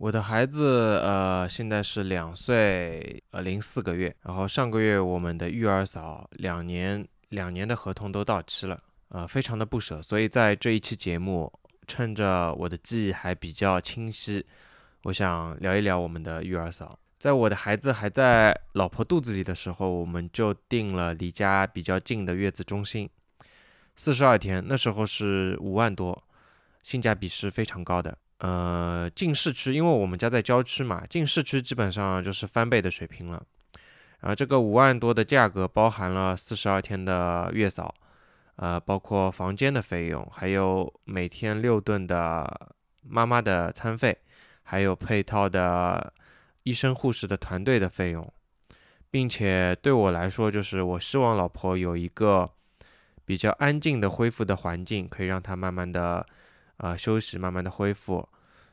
我的孩子呃现在是两岁呃零四个月，然后上个月我们的育儿嫂两年两年的合同都到期了，呃非常的不舍，所以在这一期节目，趁着我的记忆还比较清晰，我想聊一聊我们的育儿嫂。在我的孩子还在老婆肚子里的时候，我们就订了离家比较近的月子中心，四十二天，那时候是五万多，性价比是非常高的。呃，进市区，因为我们家在郊区嘛，进市区基本上就是翻倍的水平了。啊，这个五万多的价格包含了四十二天的月嫂，呃，包括房间的费用，还有每天六顿的妈妈的餐费，还有配套的医生护士的团队的费用，并且对我来说，就是我希望老婆有一个比较安静的恢复的环境，可以让她慢慢的。啊，休息，慢慢的恢复，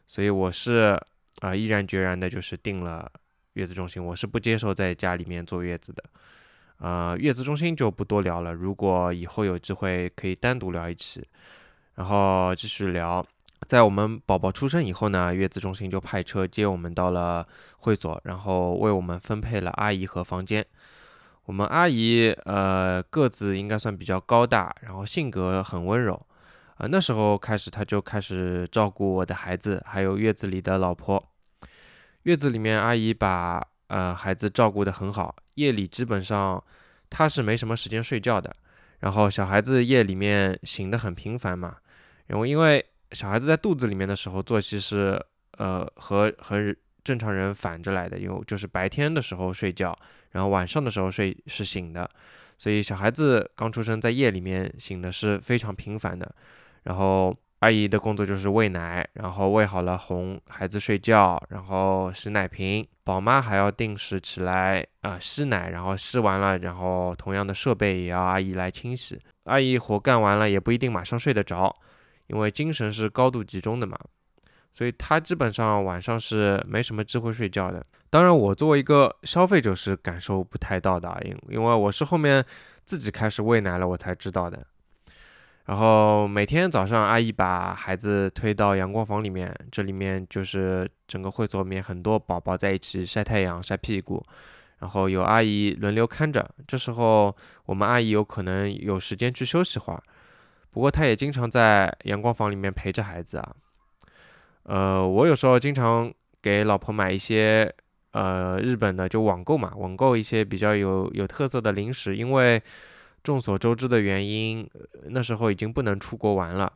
所以我是啊，毅然决然的，就是定了月子中心，我是不接受在家里面坐月子的。啊，月子中心就不多聊了，如果以后有机会可以单独聊一期。然后继续聊，在我们宝宝出生以后呢，月子中心就派车接我们到了会所，然后为我们分配了阿姨和房间。我们阿姨呃个子应该算比较高大，然后性格很温柔。啊，那时候开始，他就开始照顾我的孩子，还有月子里的老婆。月子里面，阿姨把呃孩子照顾得很好，夜里基本上他是没什么时间睡觉的。然后小孩子夜里面醒得很频繁嘛，然后因为小孩子在肚子里面的时候作息是呃和和正常人反着来的，因为就是白天的时候睡觉，然后晚上的时候睡是醒的，所以小孩子刚出生在夜里面醒的是非常频繁的。然后阿姨的工作就是喂奶，然后喂好了哄孩子睡觉，然后洗奶瓶。宝妈还要定时起来啊吸奶，然后吸完了，然后同样的设备也要阿姨来清洗。阿姨活干完了也不一定马上睡得着，因为精神是高度集中的嘛，所以她基本上晚上是没什么机会睡觉的。当然，我作为一个消费者是感受不太到的，因因为我是后面自己开始喂奶了，我才知道的。然后每天早上，阿姨把孩子推到阳光房里面，这里面就是整个会所里面很多宝宝在一起晒太阳、晒屁股，然后有阿姨轮流看着。这时候我们阿姨有可能有时间去休息会儿，不过她也经常在阳光房里面陪着孩子啊。呃，我有时候经常给老婆买一些呃日本的就网购嘛，网购一些比较有有特色的零食，因为。众所周知的原因，那时候已经不能出国玩了。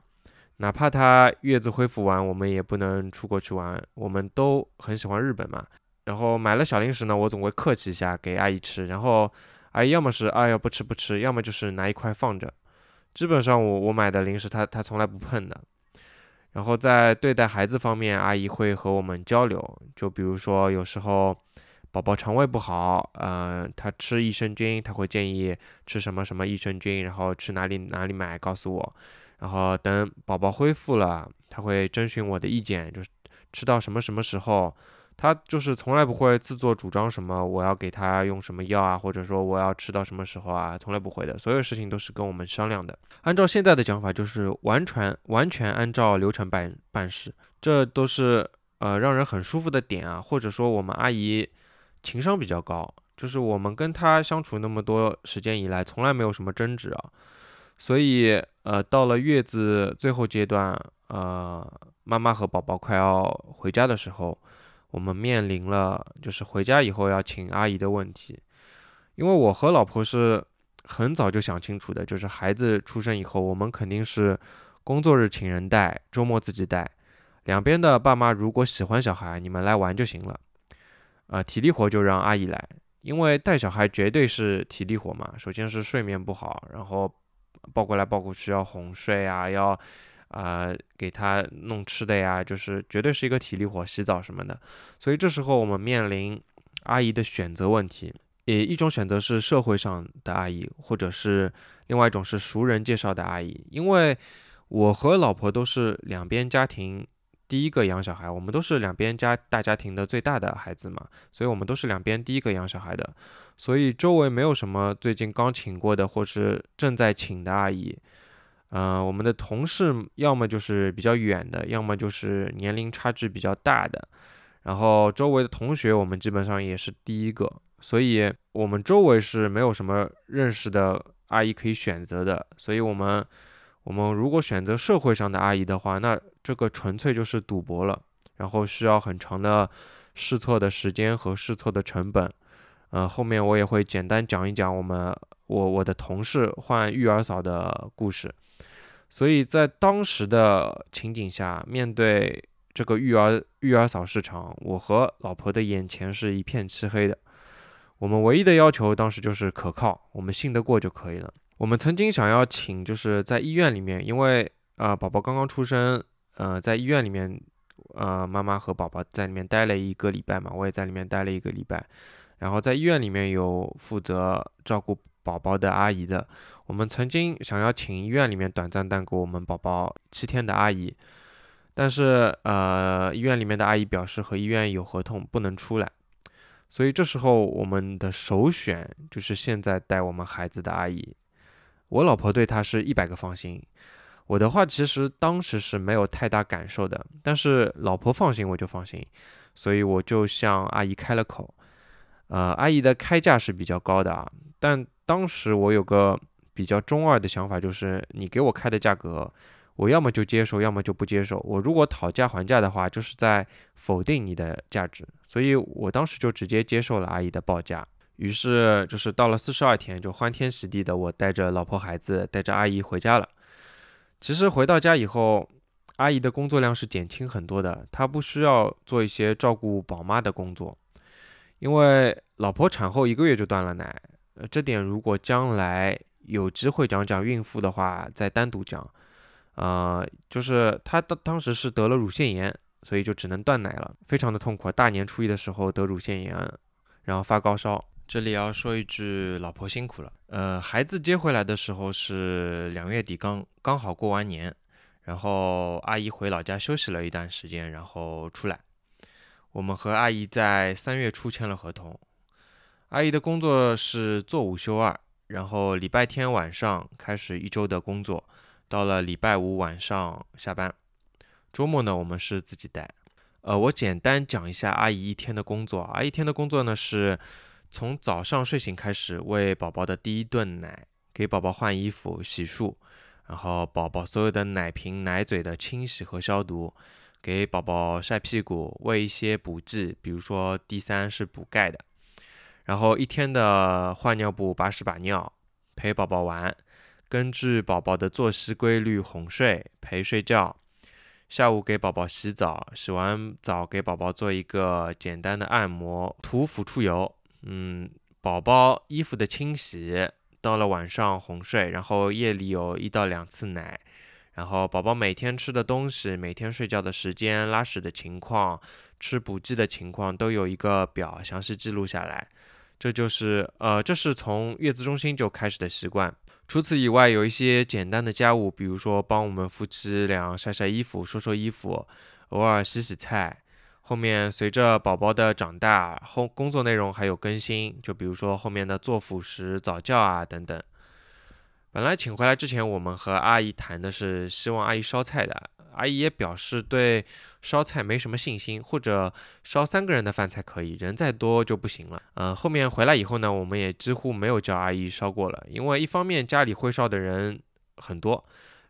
哪怕她月子恢复完，我们也不能出国去玩。我们都很喜欢日本嘛。然后买了小零食呢，我总会客气一下给阿姨吃。然后阿姨要么是哎呀不吃不吃，要么就是拿一块放着。基本上我我买的零食她她从来不碰的。然后在对待孩子方面，阿姨会和我们交流，就比如说有时候。宝宝肠胃不好，呃，他吃益生菌，他会建议吃什么什么益生菌，然后去哪里哪里买，告诉我。然后等宝宝恢复了，他会征询我的意见，就是吃到什么什么时候，他就是从来不会自作主张什么我要给他用什么药啊，或者说我要吃到什么时候啊，从来不会的，所有事情都是跟我们商量的。按照现在的讲法，就是完全完全按照流程办办事，这都是呃让人很舒服的点啊，或者说我们阿姨。情商比较高，就是我们跟他相处那么多时间以来，从来没有什么争执啊。所以，呃，到了月子最后阶段，呃，妈妈和宝宝快要回家的时候，我们面临了就是回家以后要请阿姨的问题。因为我和老婆是很早就想清楚的，就是孩子出生以后，我们肯定是工作日请人带，周末自己带。两边的爸妈如果喜欢小孩，你们来玩就行了。啊，体力活就让阿姨来，因为带小孩绝对是体力活嘛。首先是睡眠不好，然后抱过来抱过去要哄睡啊，要啊给他弄吃的呀，就是绝对是一个体力活，洗澡什么的。所以这时候我们面临阿姨的选择问题，也一种选择是社会上的阿姨，或者是另外一种是熟人介绍的阿姨。因为我和老婆都是两边家庭。第一个养小孩，我们都是两边家大家庭的最大的孩子嘛，所以我们都是两边第一个养小孩的，所以周围没有什么最近刚请过的或是正在请的阿姨。嗯，我们的同事要么就是比较远的，要么就是年龄差距比较大的。然后周围的同学我们基本上也是第一个，所以我们周围是没有什么认识的阿姨可以选择的，所以我们我们如果选择社会上的阿姨的话，那这个纯粹就是赌博了，然后需要很长的试错的时间和试错的成本。呃，后面我也会简单讲一讲我们我我的同事换育儿嫂的故事。所以在当时的情景下，面对这个育儿育儿嫂市场，我和老婆的眼前是一片漆黑的。我们唯一的要求当时就是可靠，我们信得过就可以了。我们曾经想要请，就是在医院里面，因为呃宝宝刚刚出生，呃，在医院里面，呃，妈妈和宝宝在里面待了一个礼拜嘛，我也在里面待了一个礼拜。然后在医院里面有负责照顾宝宝的阿姨的，我们曾经想要请医院里面短暂带给我们宝宝七天的阿姨，但是呃医院里面的阿姨表示和医院有合同不能出来，所以这时候我们的首选就是现在带我们孩子的阿姨，我老婆对他是一百个放心，我的话其实当时是没有太大感受的，但是老婆放心我就放心，所以我就向阿姨开了口。呃，阿姨的开价是比较高的啊，但当时我有个比较中二的想法，就是你给我开的价格，我要么就接受，要么就不接受。我如果讨价还价的话，就是在否定你的价值，所以我当时就直接接受了阿姨的报价。于是就是到了四十二天，就欢天喜地的，我带着老婆孩子，带着阿姨回家了。其实回到家以后，阿姨的工作量是减轻很多的，她不需要做一些照顾宝妈的工作。因为老婆产后一个月就断了奶，呃，这点如果将来有机会讲讲孕妇的话，再单独讲。呃，就是她当当时是得了乳腺炎，所以就只能断奶了，非常的痛苦。大年初一的时候得乳腺炎，然后发高烧。这里要说一句，老婆辛苦了。呃，孩子接回来的时候是两月底，刚刚好过完年，然后阿姨回老家休息了一段时间，然后出来。我们和阿姨在三月初签了合同。阿姨的工作是做五休二，然后礼拜天晚上开始一周的工作，到了礼拜五晚上下班。周末呢，我们是自己带。呃，我简单讲一下阿姨一天的工作。阿姨一天的工作呢，是从早上睡醒开始喂宝宝的第一顿奶，给宝宝换衣服、洗漱，然后宝宝所有的奶瓶、奶嘴的清洗和消毒。给宝宝晒屁股，喂一些补剂，比如说 D 三是补钙的。然后一天的换尿布、把屎把尿，陪宝宝玩，根据宝宝的作息规律哄睡、陪睡觉。下午给宝宝洗澡，洗完澡给宝宝做一个简单的按摩，涂抚触油。嗯，宝宝衣服的清洗，到了晚上哄睡，然后夜里有一到两次奶。然后宝宝每天吃的东西、每天睡觉的时间、拉屎的情况、吃补剂的情况都有一个表，详细记录下来。这就是呃，这是从月子中心就开始的习惯。除此以外，有一些简单的家务，比如说帮我们夫妻俩晒晒衣服、收收衣服，偶尔洗洗菜。后面随着宝宝的长大，后工作内容还有更新，就比如说后面的做辅食、早教啊等等。本来请回来之前，我们和阿姨谈的是希望阿姨烧菜的，阿姨也表示对烧菜没什么信心，或者烧三个人的饭才可以，人再多就不行了。呃，后面回来以后呢，我们也几乎没有叫阿姨烧过了，因为一方面家里会烧的人很多，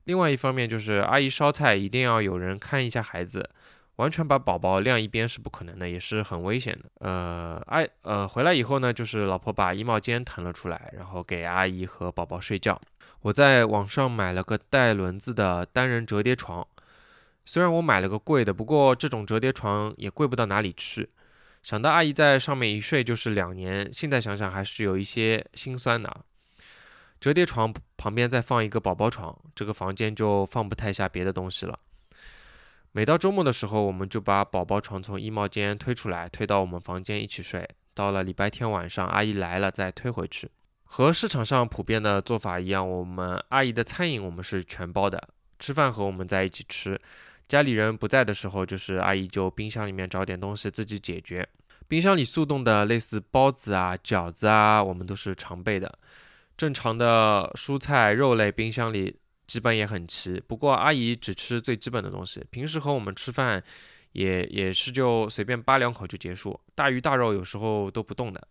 另外一方面就是阿姨烧菜一定要有人看一下孩子。完全把宝宝晾一边是不可能的，也是很危险的。呃，阿呃回来以后呢，就是老婆把衣帽间腾了出来，然后给阿姨和宝宝睡觉。我在网上买了个带轮子的单人折叠床，虽然我买了个贵的，不过这种折叠床也贵不到哪里去。想到阿姨在上面一睡就是两年，现在想想还是有一些心酸的。折叠床旁边再放一个宝宝床，这个房间就放不太下别的东西了。每到周末的时候，我们就把宝宝床从衣帽间推出来，推到我们房间一起睡。到了礼拜天晚上，阿姨来了再推回去。和市场上普遍的做法一样，我们阿姨的餐饮我们是全包的，吃饭和我们在一起吃。家里人不在的时候，就是阿姨就冰箱里面找点东西自己解决。冰箱里速冻的类似包子啊、饺子啊，我们都是常备的。正常的蔬菜、肉类，冰箱里。基本也很齐，不过阿姨只吃最基本的东西。平时和我们吃饭，也也是就随便扒两口就结束，大鱼大肉有时候都不动的。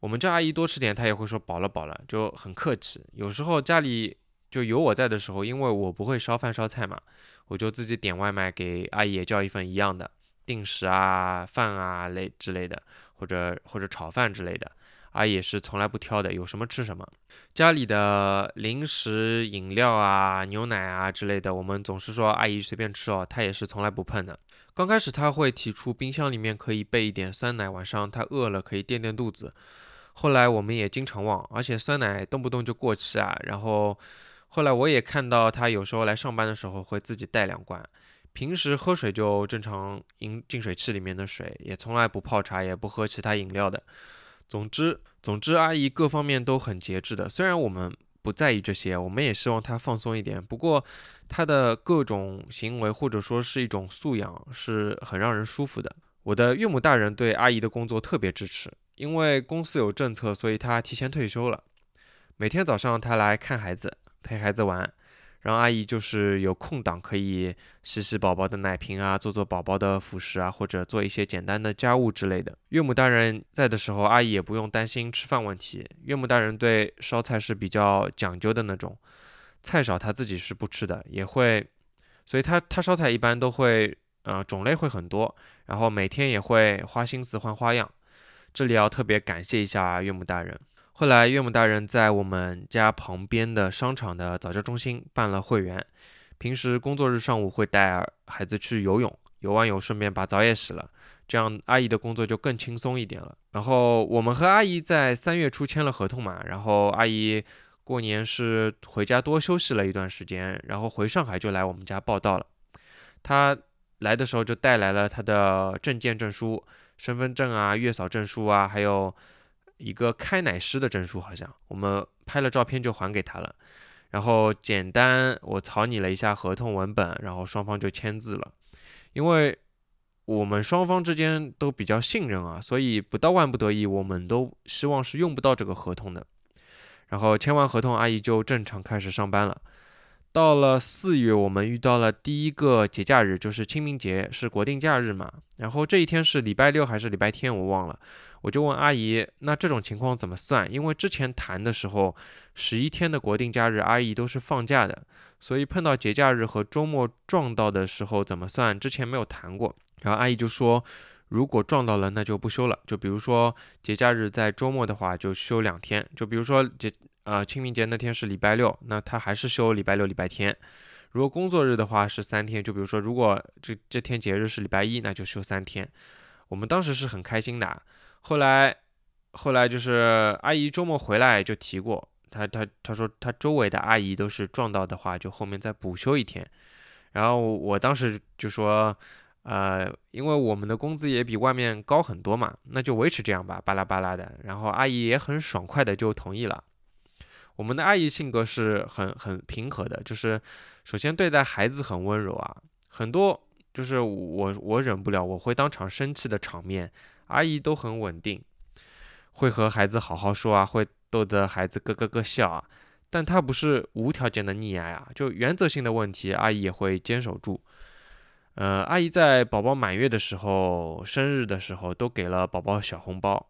我们叫阿姨多吃点，她也会说饱了饱了，就很客气。有时候家里就有我在的时候，因为我不会烧饭烧菜嘛，我就自己点外卖给阿姨也叫一份一样的定时啊饭啊类之类的，或者或者炒饭之类的。阿姨也是从来不挑的，有什么吃什么。家里的零食、饮料啊、牛奶啊之类的，我们总是说阿姨随便吃哦，她也是从来不碰的。刚开始她会提出冰箱里面可以备一点酸奶，晚上她饿了可以垫垫肚子。后来我们也经常忘，而且酸奶动不动就过期啊。然后后来我也看到她有时候来上班的时候会自己带两罐，平时喝水就正常饮净水器里面的水，也从来不泡茶，也不喝其他饮料的。总之，总之，阿姨各方面都很节制的。虽然我们不在意这些，我们也希望她放松一点。不过，她的各种行为或者说是一种素养，是很让人舒服的。我的岳母大人对阿姨的工作特别支持，因为公司有政策，所以她提前退休了。每天早上，她来看孩子，陪孩子玩。让阿姨就是有空档可以洗洗宝宝的奶瓶啊，做做宝宝的辅食啊，或者做一些简单的家务之类的。岳母大人在的时候，阿姨也不用担心吃饭问题。岳母大人对烧菜是比较讲究的那种，菜少她自己是不吃的，也会，所以她她烧菜一般都会，呃，种类会很多，然后每天也会花心思换花样。这里要特别感谢一下岳母大人。后来，岳母大人在我们家旁边的商场的早教中心办了会员，平时工作日上午会带孩子去游泳，游完泳顺便把澡也洗了，这样阿姨的工作就更轻松一点了。然后我们和阿姨在三月初签了合同嘛，然后阿姨过年是回家多休息了一段时间，然后回上海就来我们家报道了。她来的时候就带来了她的证件证书、身份证啊、月嫂证书啊，还有。一个开奶师的证书，好像我们拍了照片就还给他了，然后简单我草拟了一下合同文本，然后双方就签字了。因为我们双方之间都比较信任啊，所以不到万不得已，我们都希望是用不到这个合同的。然后签完合同，阿姨就正常开始上班了。到了四月，我们遇到了第一个节假日，就是清明节，是国定假日嘛。然后这一天是礼拜六还是礼拜天，我忘了。我就问阿姨，那这种情况怎么算？因为之前谈的时候，十一天的国定假日，阿姨都是放假的，所以碰到节假日和周末撞到的时候怎么算？之前没有谈过。然后阿姨就说，如果撞到了，那就不休了。就比如说节假日在周末的话，就休两天。就比如说节呃清明节那天是礼拜六，那他还是休礼拜六、礼拜天。如果工作日的话是三天，就比如说如果这这天节日是礼拜一，那就休三天。我们当时是很开心的。后来，后来就是阿姨周末回来就提过，她她她说她周围的阿姨都是撞到的话，就后面再补休一天。然后我当时就说，呃，因为我们的工资也比外面高很多嘛，那就维持这样吧，巴拉巴拉的。然后阿姨也很爽快的就同意了。我们的阿姨性格是很很平和的，就是首先对待孩子很温柔啊，很多就是我我忍不了，我会当场生气的场面。阿姨都很稳定，会和孩子好好说啊，会逗得孩子咯咯咯笑啊。但她不是无条件的溺爱啊，就原则性的问题，阿姨也会坚守住。呃，阿姨在宝宝满月的时候、生日的时候都给了宝宝小红包，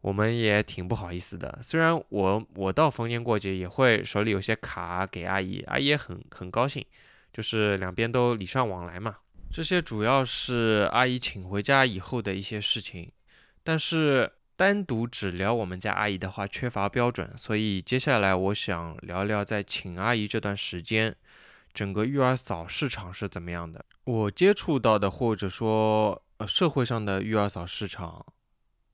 我们也挺不好意思的。虽然我我到逢年过节也会手里有些卡给阿姨，阿姨也很很高兴，就是两边都礼尚往来嘛。这些主要是阿姨请回家以后的一些事情，但是单独只聊我们家阿姨的话缺乏标准，所以接下来我想聊聊在请阿姨这段时间，整个育儿嫂市场是怎么样的。我接触到的或者说呃社会上的育儿嫂市场，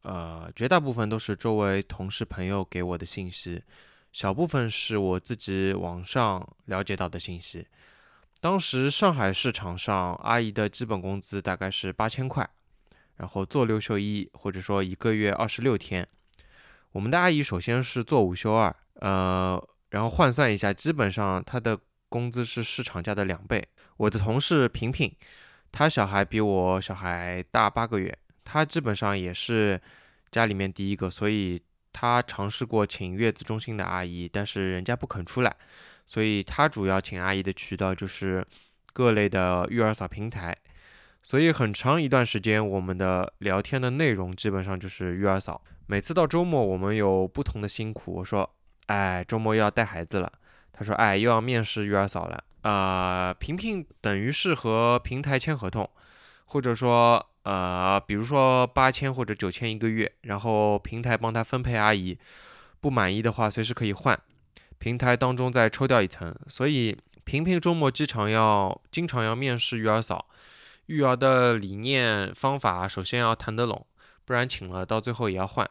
呃绝大部分都是周围同事朋友给我的信息，小部分是我自己网上了解到的信息。当时上海市场上，阿姨的基本工资大概是八千块，然后做六休一，或者说一个月二十六天。我们的阿姨首先是做五休二，呃，然后换算一下，基本上她的工资是市场价的两倍。我的同事平平，她小孩比我小孩大八个月，她基本上也是家里面第一个，所以她尝试过请月子中心的阿姨，但是人家不肯出来。所以他主要请阿姨的渠道就是各类的育儿嫂平台，所以很长一段时间，我们的聊天的内容基本上就是育儿嫂。每次到周末，我们有不同的辛苦。我说，哎，周末又要带孩子了。他说，哎，又要面试育儿嫂了。啊，平平等于是和平台签合同，或者说，呃，比如说八千或者九千一个月，然后平台帮他分配阿姨，不满意的话随时可以换，平台当中再抽掉一层。所以平平周末经常要经常要面试育儿嫂，育儿的理念方法首先要谈得拢，不然请了到最后也要换。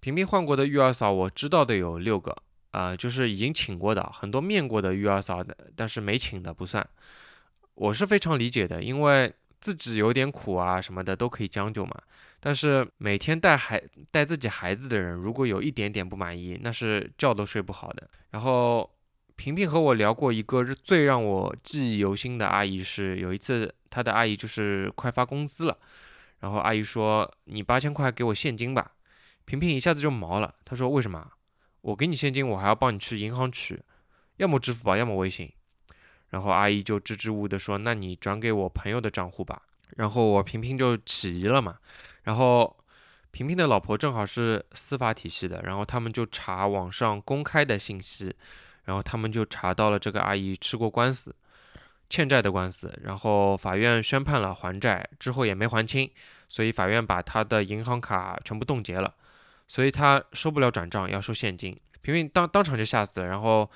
平平换过的育儿嫂我知道的有六个。啊，就是已经请过的很多面过的育儿嫂的，但是没请的不算。我是非常理解的，因为自己有点苦啊什么的都可以将就嘛。但是每天带孩带自己孩子的人，如果有一点点不满意，那是觉都睡不好的。然后萍萍和我聊过一个最让我记忆犹新的阿姨，是有一次她的阿姨就是快发工资了，然后阿姨说：“你八千块给我现金吧。”萍萍一下子就毛了，她说：“为什么？”我给你现金，我还要帮你去银行取，要么支付宝，要么微信。然后阿姨就支支吾吾的说：“那你转给我朋友的账户吧。”然后我平平就起疑了嘛。然后萍萍的老婆正好是司法体系的，然后他们就查网上公开的信息，然后他们就查到了这个阿姨吃过官司，欠债的官司。然后法院宣判了还债之后也没还清，所以法院把她的银行卡全部冻结了。所以他收不了转账，要收现金。平平当当场就吓死了。然后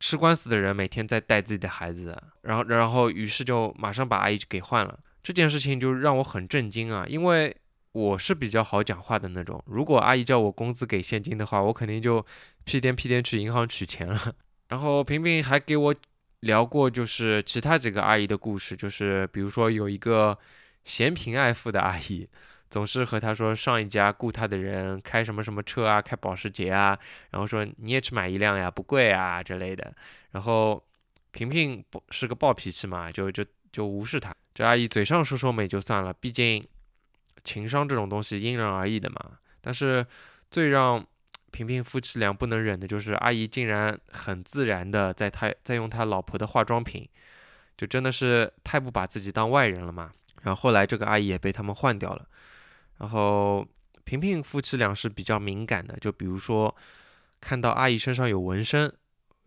吃官司的人每天在带自己的孩子，然后然后于是就马上把阿姨给换了。这件事情就让我很震惊啊，因为我是比较好讲话的那种。如果阿姨叫我工资给现金的话，我肯定就屁颠屁颠去银行取钱了。然后平平还给我聊过，就是其他几个阿姨的故事，就是比如说有一个嫌贫爱富的阿姨。总是和他说上一家雇他的人开什么什么车啊，开保时捷啊，然后说你也去买一辆呀，不贵啊之类的。然后萍萍不是个暴脾气嘛，就就就无视他。这阿姨嘴上说说美就算了，毕竟情商这种东西因人而异的嘛。但是最让萍萍夫妻俩不能忍的就是阿姨竟然很自然的在他在用他老婆的化妆品，就真的是太不把自己当外人了嘛。然后后来这个阿姨也被他们换掉了。然后平平夫妻俩是比较敏感的，就比如说看到阿姨身上有纹身，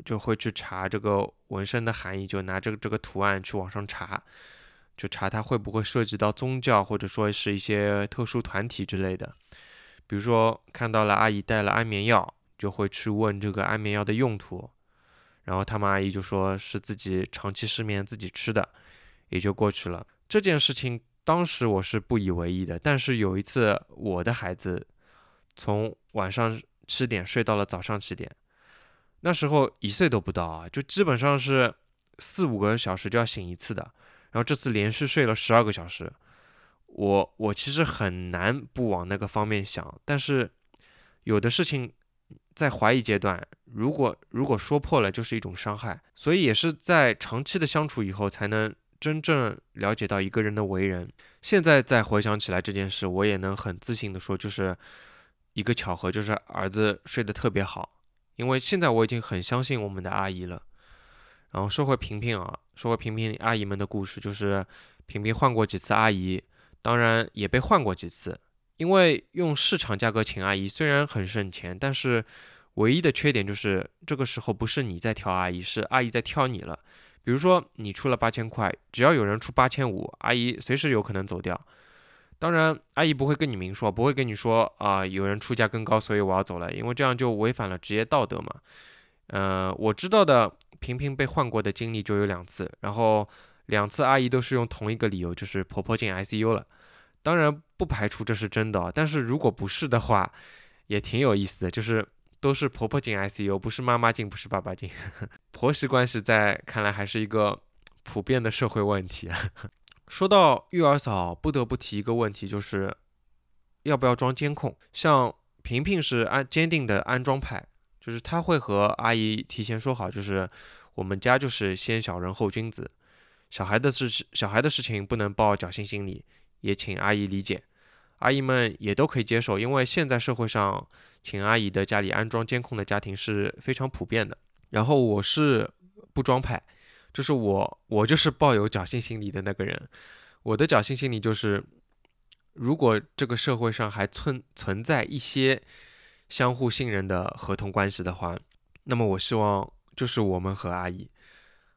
就会去查这个纹身的含义，就拿这个这个图案去网上查，就查它会不会涉及到宗教或者说是一些特殊团体之类的。比如说看到了阿姨带了安眠药，就会去问这个安眠药的用途，然后他们阿姨就说是自己长期失眠自己吃的，也就过去了。这件事情。当时我是不以为意的，但是有一次我的孩子从晚上七点睡到了早上七点，那时候一岁都不到啊，就基本上是四五个小时就要醒一次的，然后这次连续睡了十二个小时，我我其实很难不往那个方面想，但是有的事情在怀疑阶段，如果如果说破了就是一种伤害，所以也是在长期的相处以后才能。真正了解到一个人的为人，现在再回想起来这件事，我也能很自信的说，就是一个巧合，就是儿子睡得特别好。因为现在我已经很相信我们的阿姨了。然后说回平平啊，说回平平阿姨们的故事，就是平平换过几次阿姨，当然也被换过几次。因为用市场价格请阿姨虽然很省钱，但是唯一的缺点就是这个时候不是你在挑阿姨，是阿姨在挑你了。比如说你出了八千块，只要有人出八千五，阿姨随时有可能走掉。当然，阿姨不会跟你明说，不会跟你说啊，有人出价更高，所以我要走了，因为这样就违反了职业道德嘛。呃，我知道的，萍萍被换过的经历就有两次，然后两次阿姨都是用同一个理由，就是婆婆进 ICU 了。当然不排除这是真的，但是如果不是的话，也挺有意思的，就是。都是婆婆进 ICU，不是妈妈进，不是爸爸进。婆媳关系在看来还是一个普遍的社会问题。说到育儿嫂，不得不提一个问题，就是要不要装监控。像萍萍是安坚定的安装派，就是她会和阿姨提前说好，就是我们家就是先小人后君子，小孩的事小孩的事情不能抱侥幸心理，也请阿姨理解。阿姨们也都可以接受，因为现在社会上请阿姨的家里安装监控的家庭是非常普遍的。然后我是不装派，就是我我就是抱有侥幸心理的那个人。我的侥幸心理就是，如果这个社会上还存存在一些相互信任的合同关系的话，那么我希望就是我们和阿姨。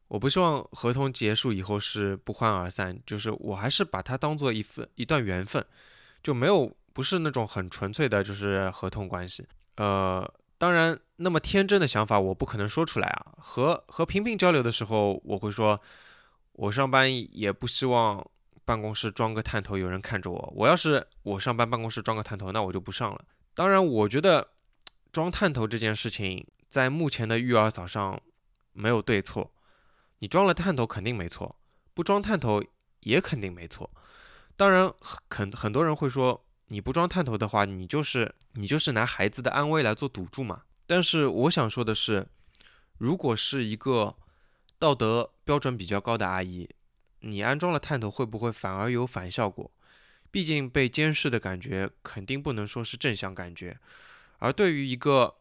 我不希望合同结束以后是不欢而散，就是我还是把它当做一份一段缘分，就没有不是那种很纯粹的，就是合同关系。呃，当然，那么天真的想法我不可能说出来啊。和和平平交流的时候，我会说，我上班也不希望办公室装个探头有人看着我。我要是我上班办公室装个探头，那我就不上了。当然，我觉得装探头这件事情在目前的育儿嫂上没有对错。你装了探头肯定没错，不装探头也肯定没错。当然，很很多人会说，你不装探头的话，你就是你就是拿孩子的安危来做赌注嘛。但是我想说的是，如果是一个道德标准比较高的阿姨，你安装了探头，会不会反而有反效果？毕竟被监视的感觉肯定不能说是正向感觉。而对于一个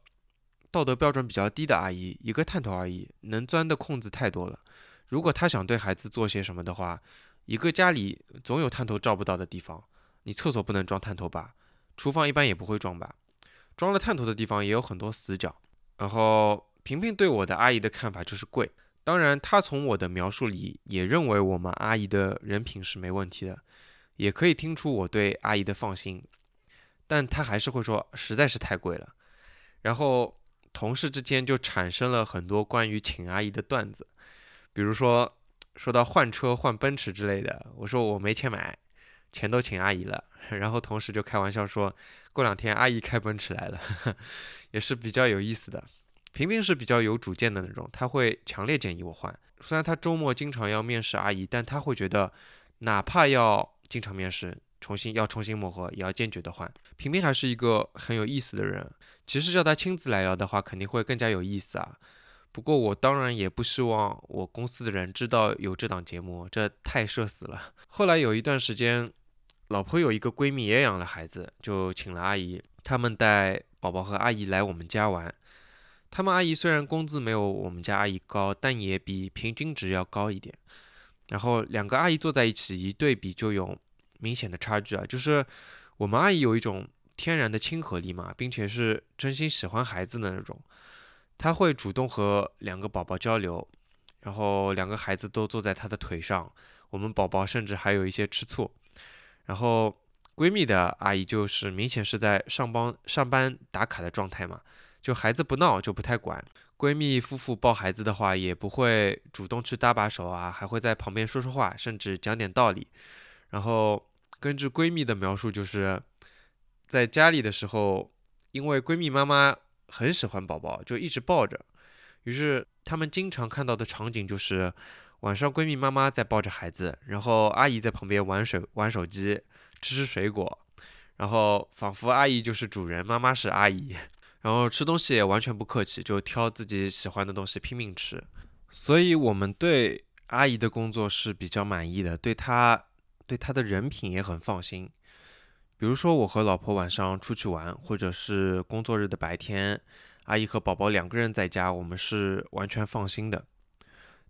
道德标准比较低的阿姨，一个探头而已，能钻的空子太多了。如果她想对孩子做些什么的话，一个家里总有探头照不到的地方。你厕所不能装探头吧？厨房一般也不会装吧？装了探头的地方也有很多死角。然后平平对我的阿姨的看法就是贵。当然，她从我的描述里也认为我们阿姨的人品是没问题的，也可以听出我对阿姨的放心。但她还是会说实在是太贵了。然后同事之间就产生了很多关于请阿姨的段子。比如说，说到换车换奔驰之类的，我说我没钱买，钱都请阿姨了。然后同事就开玩笑说，过两天阿姨开奔驰来了，也是比较有意思的。平平是比较有主见的那种，他会强烈建议我换。虽然他周末经常要面试阿姨，但他会觉得，哪怕要经常面试，重新要重新磨合，也要坚决的换。平平还是一个很有意思的人，其实叫他亲自来聊的话，肯定会更加有意思啊。不过我当然也不希望我公司的人知道有这档节目，这太社死了。后来有一段时间，老婆有一个闺蜜也养了孩子，就请了阿姨，他们带宝宝和阿姨来我们家玩。他们阿姨虽然工资没有我们家阿姨高，但也比平均值要高一点。然后两个阿姨坐在一起一对比，就有明显的差距啊。就是我们阿姨有一种天然的亲和力嘛，并且是真心喜欢孩子的那种。他会主动和两个宝宝交流，然后两个孩子都坐在他的腿上，我们宝宝甚至还有一些吃醋。然后闺蜜的阿姨就是明显是在上班上班打卡的状态嘛，就孩子不闹就不太管。闺蜜夫妇抱孩子的话也不会主动去搭把手啊，还会在旁边说说话，甚至讲点道理。然后根据闺蜜的描述，就是在家里的时候，因为闺蜜妈妈。很喜欢宝宝，就一直抱着。于是他们经常看到的场景就是晚上闺蜜妈妈在抱着孩子，然后阿姨在旁边玩手玩手机，吃吃水果，然后仿佛阿姨就是主人，妈妈是阿姨。然后吃东西也完全不客气，就挑自己喜欢的东西拼命吃。所以我们对阿姨的工作是比较满意的，对她对她的人品也很放心。比如说，我和老婆晚上出去玩，或者是工作日的白天，阿姨和宝宝两个人在家，我们是完全放心的。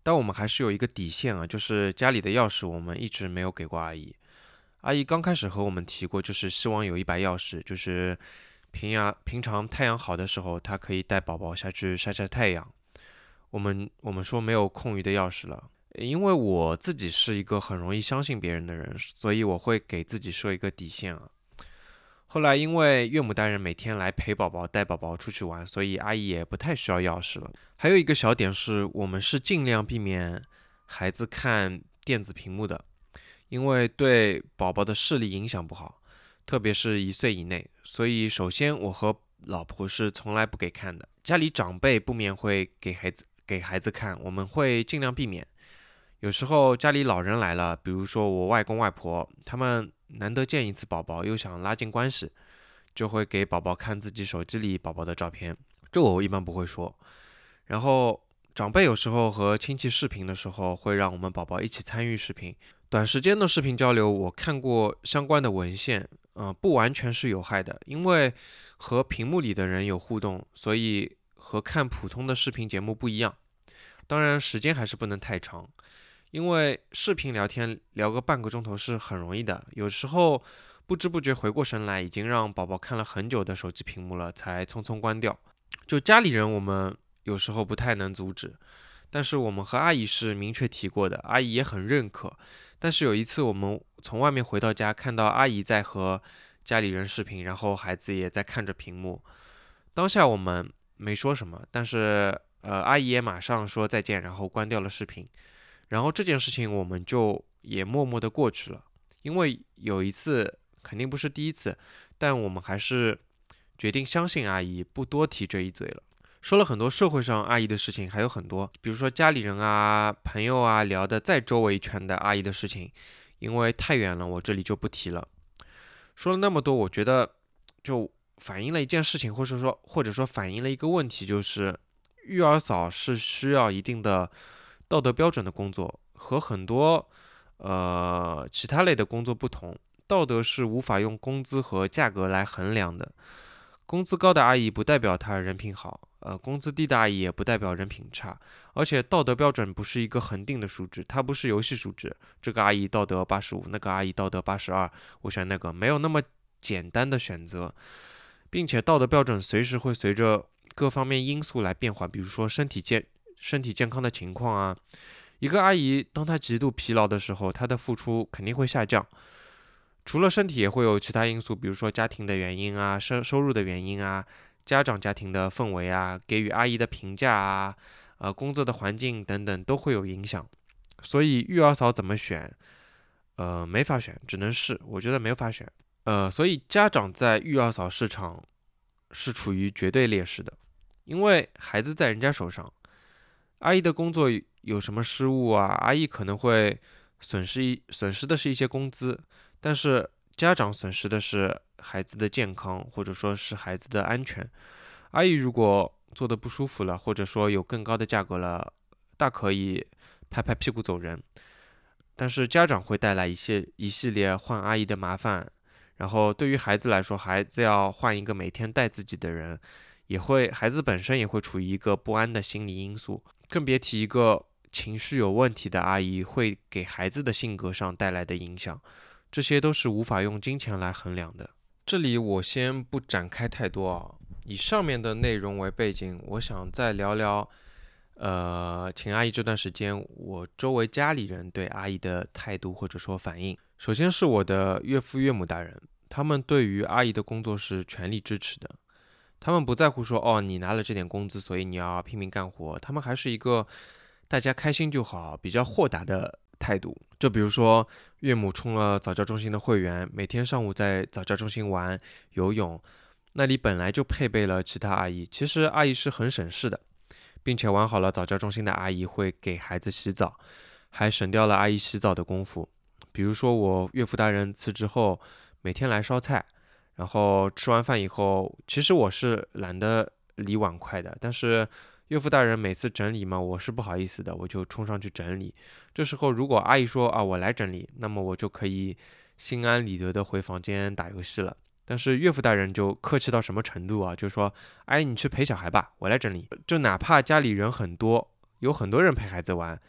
但我们还是有一个底线啊，就是家里的钥匙我们一直没有给过阿姨。阿姨刚开始和我们提过，就是希望有一把钥匙，就是平阳平常太阳好的时候，她可以带宝宝下去晒晒太阳。我们我们说没有空余的钥匙了。因为我自己是一个很容易相信别人的人，所以我会给自己设一个底线啊。后来因为岳母大人每天来陪宝宝、带宝宝出去玩，所以阿姨也不太需要钥匙了。还有一个小点是，我们是尽量避免孩子看电子屏幕的，因为对宝宝的视力影响不好，特别是一岁以内。所以首先我和老婆是从来不给看的，家里长辈不免会给孩子给孩子看，我们会尽量避免。有时候家里老人来了，比如说我外公外婆，他们难得见一次宝宝，又想拉近关系，就会给宝宝看自己手机里宝宝的照片。这我一般不会说。然后长辈有时候和亲戚视频的时候，会让我们宝宝一起参与视频。短时间的视频交流，我看过相关的文献，嗯，不完全是有害的，因为和屏幕里的人有互动，所以和看普通的视频节目不一样。当然，时间还是不能太长。因为视频聊天聊个半个钟头是很容易的，有时候不知不觉回过神来，已经让宝宝看了很久的手机屏幕了，才匆匆关掉。就家里人，我们有时候不太能阻止，但是我们和阿姨是明确提过的，阿姨也很认可。但是有一次我们从外面回到家，看到阿姨在和家里人视频，然后孩子也在看着屏幕，当下我们没说什么，但是呃，阿姨也马上说再见，然后关掉了视频。然后这件事情我们就也默默的过去了，因为有一次肯定不是第一次，但我们还是决定相信阿姨，不多提这一嘴了。说了很多社会上阿姨的事情，还有很多，比如说家里人啊、朋友啊聊的再周围一圈的阿姨的事情，因为太远了，我这里就不提了。说了那么多，我觉得就反映了一件事情，或者说或者说反映了一个问题，就是育儿嫂是需要一定的。道德标准的工作和很多呃其他类的工作不同，道德是无法用工资和价格来衡量的。工资高的阿姨不代表她人品好，呃，工资低的阿姨也不代表人品差。而且道德标准不是一个恒定的数值，它不是游戏数值。这个阿姨道德八十五，那个阿姨道德八十二，我选那个，没有那么简单的选择，并且道德标准随时会随着各方面因素来变化，比如说身体健。身体健康的情况啊，一个阿姨当她极度疲劳的时候，她的付出肯定会下降。除了身体，也会有其他因素，比如说家庭的原因啊、收收入的原因啊、家长家庭的氛围啊、给予阿姨的评价啊、呃工作的环境等等都会有影响。所以育儿嫂怎么选？呃，没法选，只能是我觉得没法选。呃，所以家长在育儿嫂市场是处于绝对劣势的，因为孩子在人家手上。阿姨的工作有什么失误啊？阿姨可能会损失一损失的是一些工资，但是家长损失的是孩子的健康，或者说是孩子的安全。阿姨如果做的不舒服了，或者说有更高的价格了，大可以拍拍屁股走人。但是家长会带来一些一系列换阿姨的麻烦，然后对于孩子来说，孩子要换一个每天带自己的人，也会孩子本身也会处于一个不安的心理因素。更别提一个情绪有问题的阿姨会给孩子的性格上带来的影响，这些都是无法用金钱来衡量的。这里我先不展开太多啊，以上面的内容为背景，我想再聊聊，呃，请阿姨这段时间我周围家里人对阿姨的态度或者说反应。首先是我的岳父岳母大人，他们对于阿姨的工作是全力支持的。他们不在乎说哦，你拿了这点工资，所以你要拼命干活。他们还是一个大家开心就好、比较豁达的态度。就比如说，岳母充了早教中心的会员，每天上午在早教中心玩游泳，那里本来就配备了其他阿姨。其实阿姨是很省事的，并且玩好了早教中心的阿姨会给孩子洗澡，还省掉了阿姨洗澡的功夫。比如说我岳父大人辞职后，每天来烧菜。然后吃完饭以后，其实我是懒得理碗筷的，但是岳父大人每次整理嘛，我是不好意思的，我就冲上去整理。这时候如果阿姨说啊我来整理，那么我就可以心安理得的回房间打游戏了。但是岳父大人就客气到什么程度啊？就说阿姨你去陪小孩吧，我来整理。就哪怕家里人很多，有很多人陪孩子玩，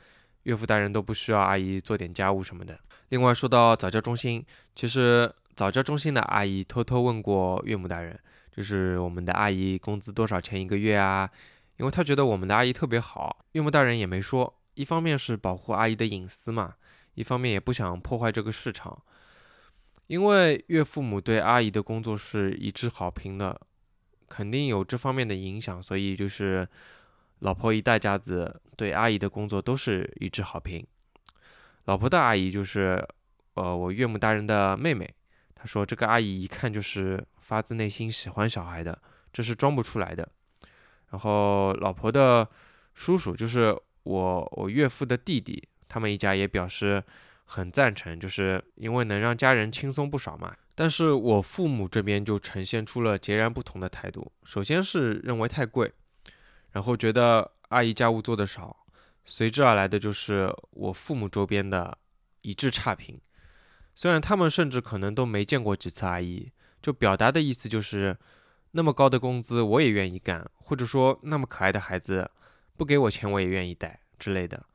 岳父大人都不需要阿姨做点家务什么的。另外说到早教中心，其实。早教中心的阿姨偷偷问过岳母大人，就是我们的阿姨工资多少钱一个月啊？因为她觉得我们的阿姨特别好，岳母大人也没说。一方面是保护阿姨的隐私嘛，一方面也不想破坏这个市场。因为岳父母对阿姨的工作是一致好评的，肯定有这方面的影响，所以就是老婆一大家子对阿姨的工作都是一致好评。老婆的阿姨就是呃我岳母大人的妹妹。说这个阿姨一看就是发自内心喜欢小孩的，这是装不出来的。然后老婆的叔叔就是我我岳父的弟弟，他们一家也表示很赞成，就是因为能让家人轻松不少嘛。但是我父母这边就呈现出了截然不同的态度。首先是认为太贵，然后觉得阿姨家务做得少，随之而来的就是我父母周边的一致差评。虽然他们甚至可能都没见过几次阿姨，就表达的意思就是，那么高的工资我也愿意干，或者说那么可爱的孩子，不给我钱我也愿意带之类的。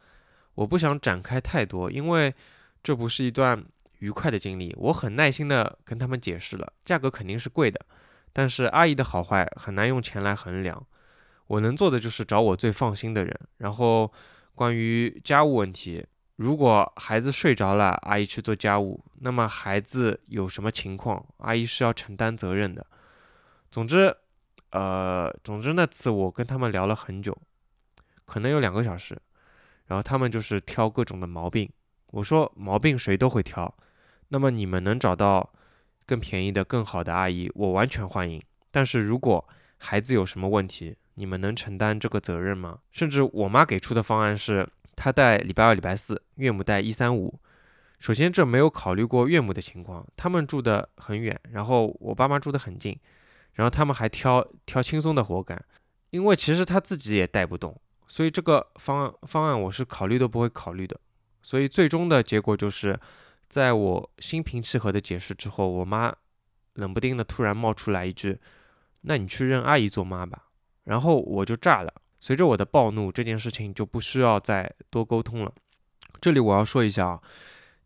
我不想展开太多，因为这不是一段愉快的经历。我很耐心的跟他们解释了，价格肯定是贵的，但是阿姨的好坏很难用钱来衡量。我能做的就是找我最放心的人。然后关于家务问题，如果孩子睡着了，阿姨去做家务，那么孩子有什么情况，阿姨是要承担责任的。总之，呃，总之那次我跟他们聊了很久，可能有两个小时。然后他们就是挑各种的毛病，我说毛病谁都会挑，那么你们能找到更便宜的、更好的阿姨，我完全欢迎。但是如果孩子有什么问题，你们能承担这个责任吗？甚至我妈给出的方案是，他带礼拜二、礼拜四，岳母带一三五。首先这没有考虑过岳母的情况，他们住的很远，然后我爸妈住的很近，然后他们还挑挑轻松的活干，因为其实他自己也带不动。所以这个方案方案我是考虑都不会考虑的，所以最终的结果就是，在我心平气和的解释之后，我妈冷不丁的突然冒出来一句：“那你去认阿姨做妈吧。”然后我就炸了。随着我的暴怒，这件事情就不需要再多沟通了。这里我要说一下啊，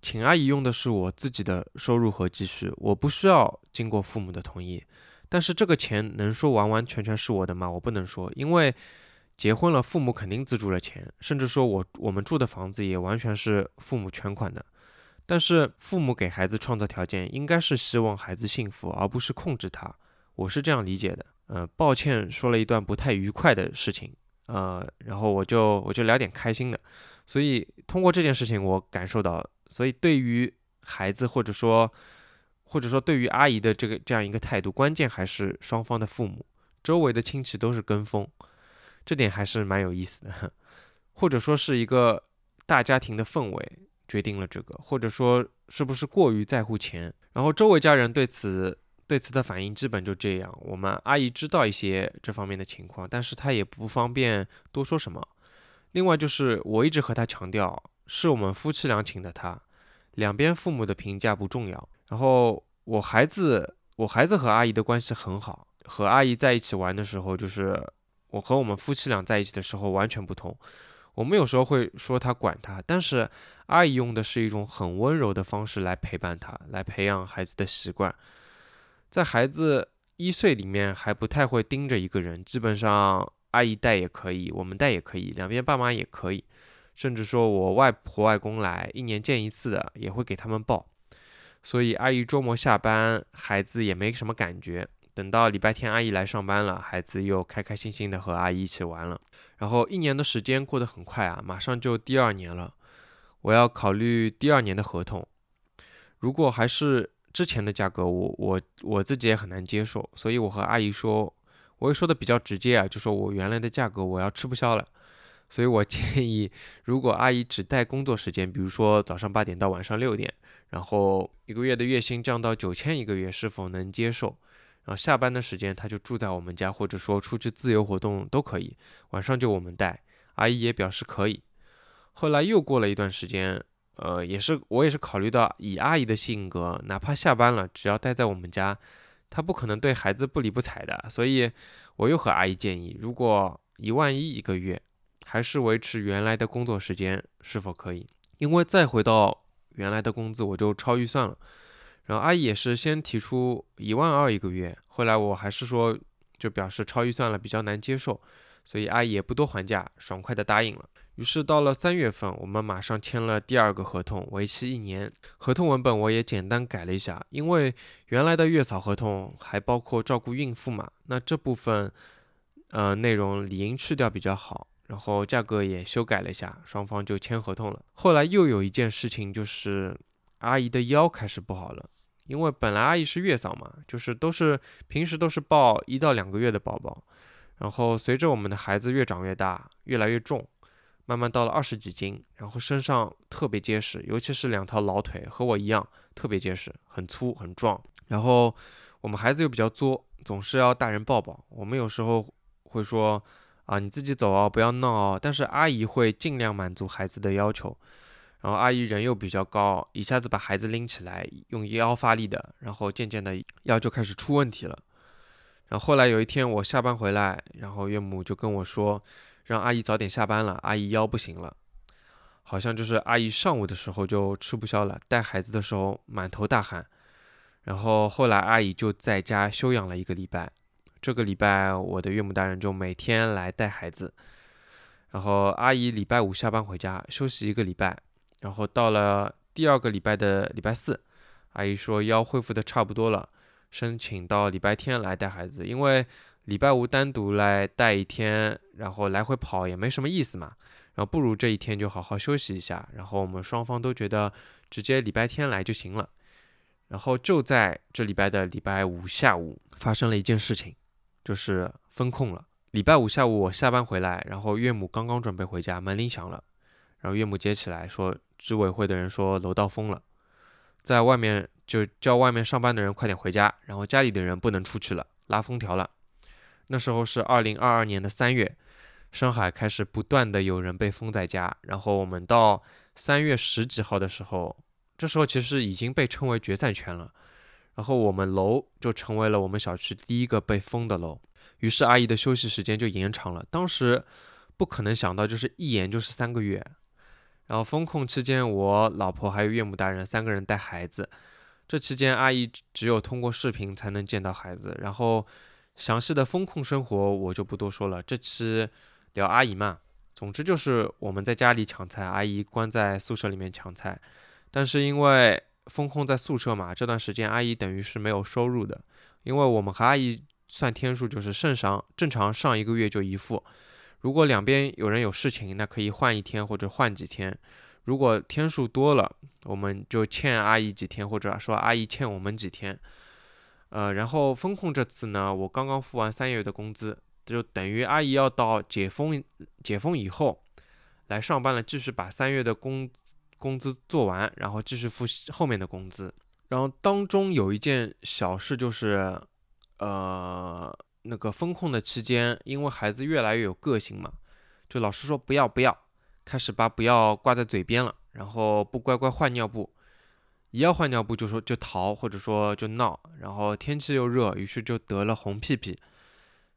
请阿姨用的是我自己的收入和积蓄，我不需要经过父母的同意。但是这个钱能说完完全全是我的吗？我不能说，因为。结婚了，父母肯定资助了钱，甚至说我我们住的房子也完全是父母全款的。但是父母给孩子创造条件，应该是希望孩子幸福，而不是控制他。我是这样理解的。呃，抱歉说了一段不太愉快的事情，呃，然后我就我就聊点开心的。所以通过这件事情，我感受到，所以对于孩子或者说或者说对于阿姨的这个这样一个态度，关键还是双方的父母，周围的亲戚都是跟风。这点还是蛮有意思的，或者说是一个大家庭的氛围决定了这个，或者说是不是过于在乎钱？然后周围家人对此对此的反应基本就这样。我们阿姨知道一些这方面的情况，但是她也不方便多说什么。另外就是我一直和她强调，是我们夫妻俩请的她，两边父母的评价不重要。然后我孩子我孩子和阿姨的关系很好，和阿姨在一起玩的时候就是。我和我们夫妻俩在一起的时候完全不同。我们有时候会说他管他，但是阿姨用的是一种很温柔的方式来陪伴他，来培养孩子的习惯。在孩子一岁里面还不太会盯着一个人，基本上阿姨带也可以，我们带也可以，两边爸妈也可以，甚至说我外婆外公来一年见一次的也会给他们抱。所以阿姨周末下班，孩子也没什么感觉。等到礼拜天阿姨来上班了，孩子又开开心心的和阿姨一起玩了。然后一年的时间过得很快啊，马上就第二年了。我要考虑第二年的合同，如果还是之前的价格，我我我自己也很难接受。所以我和阿姨说，我也说的比较直接啊，就说我原来的价格我要吃不消了。所以我建议，如果阿姨只带工作时间，比如说早上八点到晚上六点，然后一个月的月薪降到九千一个月，是否能接受？然后下班的时间她就住在我们家，或者说出去自由活动都可以，晚上就我们带。阿姨也表示可以。后来又过了一段时间，呃，也是我也是考虑到以阿姨的性格，哪怕下班了，只要待在我们家，她不可能对孩子不理不睬的。所以我又和阿姨建议，如果一万一一个月，还是维持原来的工作时间，是否可以？因为再回到原来的工资，我就超预算了。然后阿姨也是先提出一万二一个月，后来我还是说就表示超预算了，比较难接受，所以阿姨也不多还价，爽快的答应了。于是到了三月份，我们马上签了第二个合同，为期一年。合同文本我也简单改了一下，因为原来的月嫂合同还包括照顾孕妇嘛，那这部分呃内容理应去掉比较好。然后价格也修改了一下，双方就签合同了。后来又有一件事情就是阿姨的腰开始不好了。因为本来阿姨是月嫂嘛，就是都是平时都是抱一到两个月的宝宝，然后随着我们的孩子越长越大，越来越重，慢慢到了二十几斤，然后身上特别结实，尤其是两条老腿和我一样特别结实，很粗很壮。然后我们孩子又比较作，总是要大人抱抱。我们有时候会说啊，你自己走哦，不要闹哦。但是阿姨会尽量满足孩子的要求。然后阿姨人又比较高，一下子把孩子拎起来，用腰发力的，然后渐渐的腰就开始出问题了。然后后来有一天我下班回来，然后岳母就跟我说，让阿姨早点下班了，阿姨腰不行了。好像就是阿姨上午的时候就吃不消了，带孩子的时候满头大汗，然后后来阿姨就在家休养了一个礼拜。这个礼拜我的岳母大人就每天来带孩子，然后阿姨礼拜五下班回家休息一个礼拜，然后到了第二个礼拜的礼拜四，阿姨说腰恢复的差不多了，申请到礼拜天来带孩子，因为礼拜五单独来带一天，然后来回跑也没什么意思嘛。然后不如这一天就好好休息一下，然后我们双方都觉得直接礼拜天来就行了。然后就在这礼拜的礼拜五下午发生了一件事情，就是封控了。礼拜五下午我下班回来，然后岳母刚刚准备回家，门铃响了，然后岳母接起来说，居委会的人说楼道封了，在外面就叫外面上班的人快点回家，然后家里的人不能出去了，拉封条了。那时候是二零二二年的三月。上海开始不断的有人被封在家，然后我们到三月十几号的时候，这时候其实已经被称为决赛圈了，然后我们楼就成为了我们小区第一个被封的楼，于是阿姨的休息时间就延长了。当时不可能想到，就是一延就是三个月。然后封控期间，我老婆还有岳母大人三个人带孩子，这期间阿姨只有通过视频才能见到孩子。然后详细的风控生活我就不多说了，这期。聊阿姨嘛，总之就是我们在家里抢菜，阿姨关在宿舍里面抢菜。但是因为封控在宿舍嘛，这段时间阿姨等于是没有收入的，因为我们和阿姨算天数，就是正常正常上一个月就一付。如果两边有人有事情，那可以换一天或者换几天。如果天数多了，我们就欠阿姨几天，或者说阿姨欠我们几天。呃，然后封控这次呢，我刚刚付完三月的工资。就等于阿姨要到解封解封以后来上班了，继续把三月的工工资做完，然后继续付后面的工资。然后当中有一件小事，就是呃那个风控的期间，因为孩子越来越有个性嘛，就老师说不要不要，开始把不要挂在嘴边了，然后不乖乖换尿布，一要换尿布就说就逃或者说就闹，然后天气又热，于是就得了红屁屁。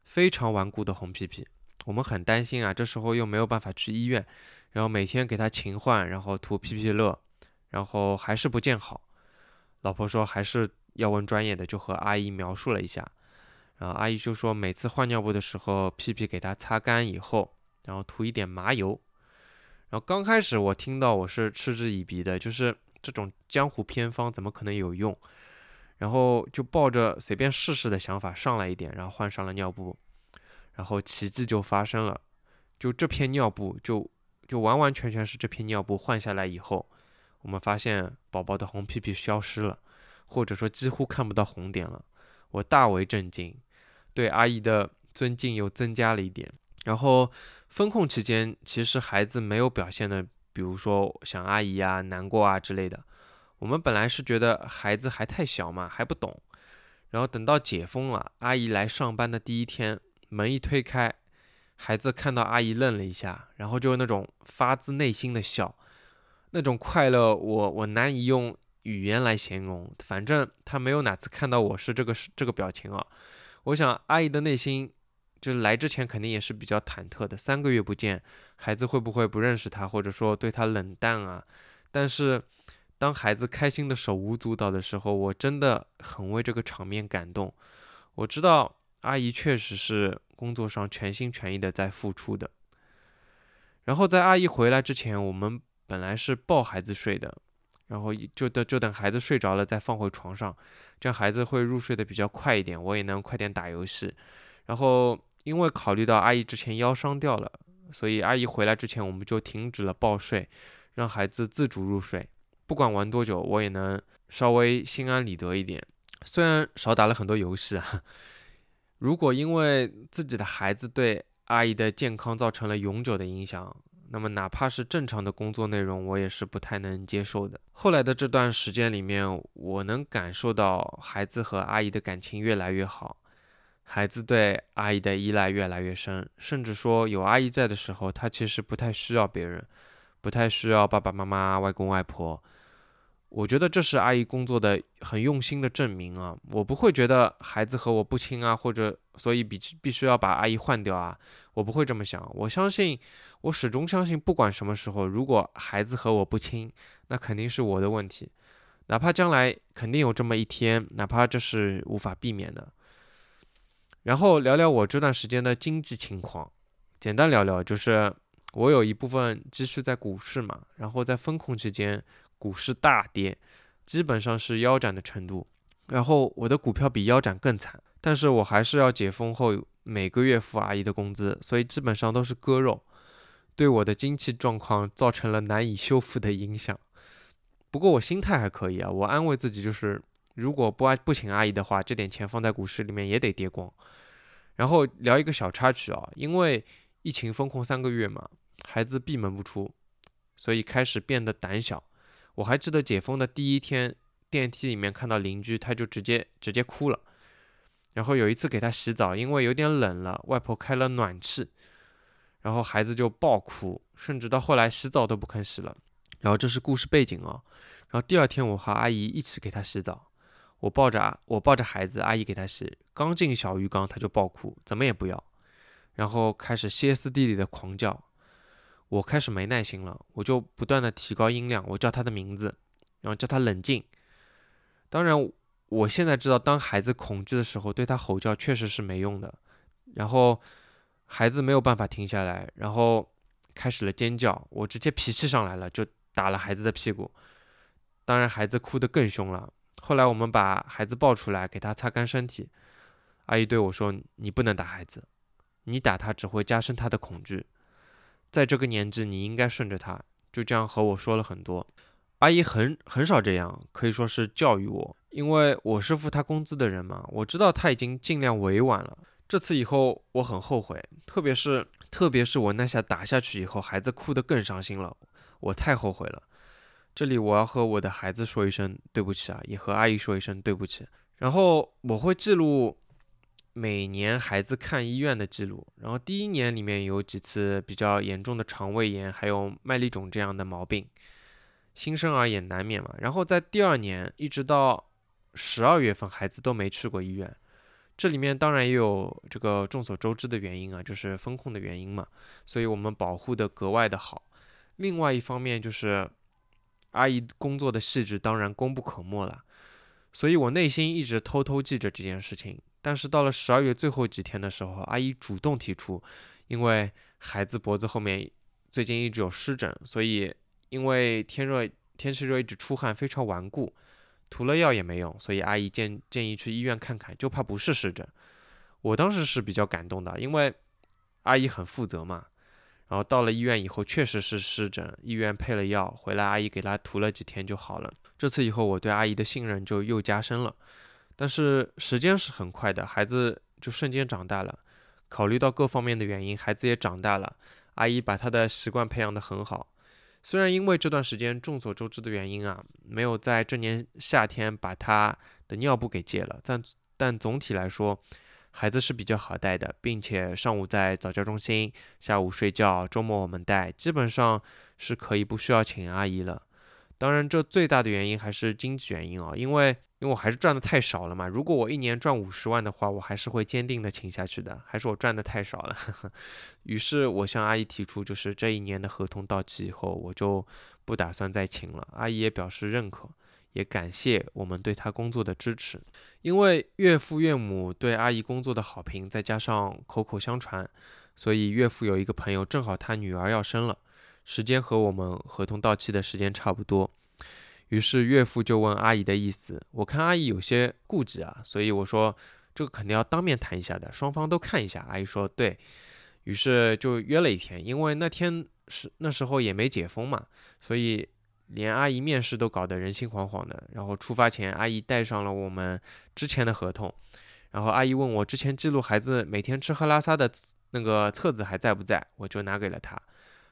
非常顽固的红屁屁，我们很担心啊。这时候又没有办法去医院，然后每天给他勤换，然后涂屁屁乐，然后还是不见好。老婆说还是要问专业的，就和阿姨描述了一下。然后阿姨就说每次换尿布的时候，屁屁给他擦干以后，然后涂一点麻油。然后刚开始我听到我是嗤之以鼻的，就是这种江湖偏方怎么可能有用？然后就抱着随便试试的想法上来一点，然后换上了尿布，然后奇迹就发生了，就这片尿布就就完完全全是这片尿布换下来以后，我们发现宝宝的红屁屁消失了，或者说几乎看不到红点了，我大为震惊，对阿姨的尊敬又增加了一点。然后封控期间，其实孩子没有表现的，比如说想阿姨啊、难过啊之类的。我们本来是觉得孩子还太小嘛，还不懂。然后等到解封了，阿姨来上班的第一天，门一推开，孩子看到阿姨愣了一下，然后就是那种发自内心的笑，那种快乐，我我难以用语言来形容。反正他没有哪次看到我是这个是这个表情啊。我想阿姨的内心，就是来之前肯定也是比较忐忑的。三个月不见，孩子会不会不认识他，或者说对他冷淡啊？但是。当孩子开心的手舞足蹈的时候，我真的很为这个场面感动。我知道阿姨确实是工作上全心全意的在付出的。然后在阿姨回来之前，我们本来是抱孩子睡的，然后就等就等孩子睡着了再放回床上，这样孩子会入睡的比较快一点，我也能快点打游戏。然后因为考虑到阿姨之前腰伤掉了，所以阿姨回来之前我们就停止了抱睡，让孩子自主入睡。不管玩多久，我也能稍微心安理得一点。虽然少打了很多游戏啊，如果因为自己的孩子对阿姨的健康造成了永久的影响，那么哪怕是正常的工作内容，我也是不太能接受的。后来的这段时间里面，我能感受到孩子和阿姨的感情越来越好，孩子对阿姨的依赖越来越深，甚至说有阿姨在的时候，他其实不太需要别人，不太需要爸爸妈妈、外公外婆。我觉得这是阿姨工作的很用心的证明啊！我不会觉得孩子和我不亲啊，或者所以必必须要把阿姨换掉啊，我不会这么想。我相信，我始终相信，不管什么时候，如果孩子和我不亲，那肯定是我的问题，哪怕将来肯定有这么一天，哪怕这是无法避免的。然后聊聊我这段时间的经济情况，简单聊聊，就是我有一部分积蓄在股市嘛，然后在风控期间。股市大跌，基本上是腰斩的程度。然后我的股票比腰斩更惨，但是我还是要解封后每个月付阿姨的工资，所以基本上都是割肉，对我的经济状况造成了难以修复的影响。不过我心态还可以啊，我安慰自己就是，如果不不请阿姨的话，这点钱放在股市里面也得跌光。然后聊一个小插曲啊，因为疫情封控三个月嘛，孩子闭门不出，所以开始变得胆小。我还记得解封的第一天，电梯里面看到邻居，他就直接直接哭了。然后有一次给他洗澡，因为有点冷了，外婆开了暖气，然后孩子就爆哭，甚至到后来洗澡都不肯洗了。然后这是故事背景啊。然后第二天我和阿姨一起给他洗澡，我抱着啊，我抱着孩子，阿姨给他洗，刚进小浴缸他就爆哭，怎么也不要，然后开始歇斯底里的狂叫。我开始没耐心了，我就不断的提高音量，我叫他的名字，然后叫他冷静。当然，我现在知道，当孩子恐惧的时候，对他吼叫确实是没用的。然后孩子没有办法停下来，然后开始了尖叫。我直接脾气上来了，就打了孩子的屁股。当然，孩子哭得更凶了。后来我们把孩子抱出来，给他擦干身体。阿姨对我说：“你不能打孩子，你打他只会加深他的恐惧。”在这个年纪，你应该顺着他，就这样和我说了很多。阿姨很很少这样，可以说是教育我，因为我是付她工资的人嘛。我知道她已经尽量委婉了。这次以后我很后悔，特别是特别是我那下打下去以后，孩子哭得更伤心了，我太后悔了。这里我要和我的孩子说一声对不起啊，也和阿姨说一声对不起。然后我会记录。每年孩子看医院的记录，然后第一年里面有几次比较严重的肠胃炎，还有麦粒肿这样的毛病，新生儿也难免嘛。然后在第二年一直到十二月份，孩子都没去过医院，这里面当然也有这个众所周知的原因啊，就是风控的原因嘛，所以我们保护的格外的好。另外一方面就是阿姨工作的细致当然功不可没了，所以我内心一直偷偷记着这件事情。但是到了十二月最后几天的时候，阿姨主动提出，因为孩子脖子后面最近一直有湿疹，所以因为天热天气热一直出汗非常顽固，涂了药也没用，所以阿姨建建议去医院看看，就怕不是湿疹。我当时是比较感动的，因为阿姨很负责嘛。然后到了医院以后，确实是湿疹，医院配了药，回来阿姨给她涂了几天就好了。这次以后，我对阿姨的信任就又加深了。但是时间是很快的，孩子就瞬间长大了。考虑到各方面的原因，孩子也长大了。阿姨把他的习惯培养得很好。虽然因为这段时间众所周知的原因啊，没有在这年夏天把他的尿布给戒了，但但总体来说，孩子是比较好带的，并且上午在早教中心，下午睡觉，周末我们带，基本上是可以不需要请阿姨了。当然，这最大的原因还是经济原因啊，因为。因为我还是赚的太少了嘛，如果我一年赚五十万的话，我还是会坚定的请下去的，还是我赚的太少了。于是我向阿姨提出，就是这一年的合同到期以后，我就不打算再请了。阿姨也表示认可，也感谢我们对他工作的支持。因为岳父岳母对阿姨工作的好评，再加上口口相传，所以岳父有一个朋友，正好他女儿要生了，时间和我们合同到期的时间差不多。于是岳父就问阿姨的意思，我看阿姨有些顾忌啊，所以我说这个肯定要当面谈一下的，双方都看一下。阿姨说对，于是就约了一天，因为那天是那时候也没解封嘛，所以连阿姨面试都搞得人心惶惶的。然后出发前，阿姨带上了我们之前的合同，然后阿姨问我之前记录孩子每天吃喝拉撒的那个册子还在不在，我就拿给了她。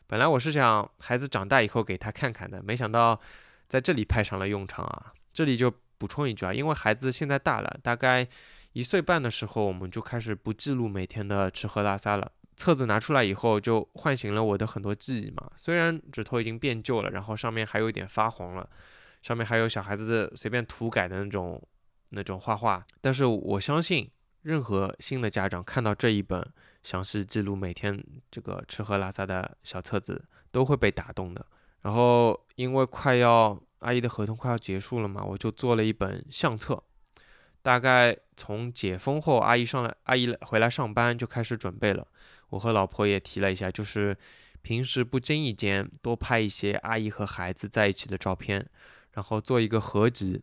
本来我是想孩子长大以后给他看看的，没想到。在这里派上了用场啊！这里就补充一句啊，因为孩子现在大了，大概一岁半的时候，我们就开始不记录每天的吃喝拉撒了。册子拿出来以后，就唤醒了我的很多记忆嘛。虽然纸头已经变旧了，然后上面还有一点发黄了，上面还有小孩子的随便涂改的那种那种画画。但是我相信，任何新的家长看到这一本详细记录每天这个吃喝拉撒的小册子，都会被打动的。然后因为快要阿姨的合同快要结束了嘛，我就做了一本相册。大概从解封后，阿姨上来，阿姨回来上班就开始准备了。我和老婆也提了一下，就是平时不经意间多拍一些阿姨和孩子在一起的照片，然后做一个合集。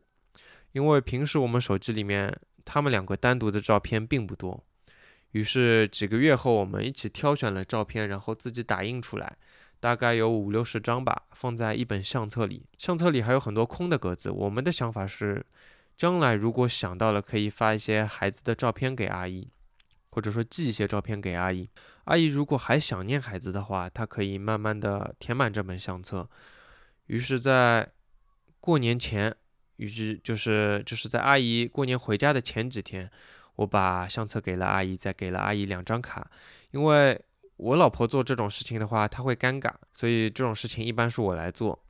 因为平时我们手机里面他们两个单独的照片并不多，于是几个月后我们一起挑选了照片，然后自己打印出来，大概有五六十张吧，放在一本相册里。相册里还有很多空的格子。我们的想法是。将来如果想到了，可以发一些孩子的照片给阿姨，或者说寄一些照片给阿姨。阿姨如果还想念孩子的话，她可以慢慢的填满这本相册。于是，在过年前，于是就是就是在阿姨过年回家的前几天，我把相册给了阿姨，再给了阿姨两张卡。因为我老婆做这种事情的话，她会尴尬，所以这种事情一般是我来做。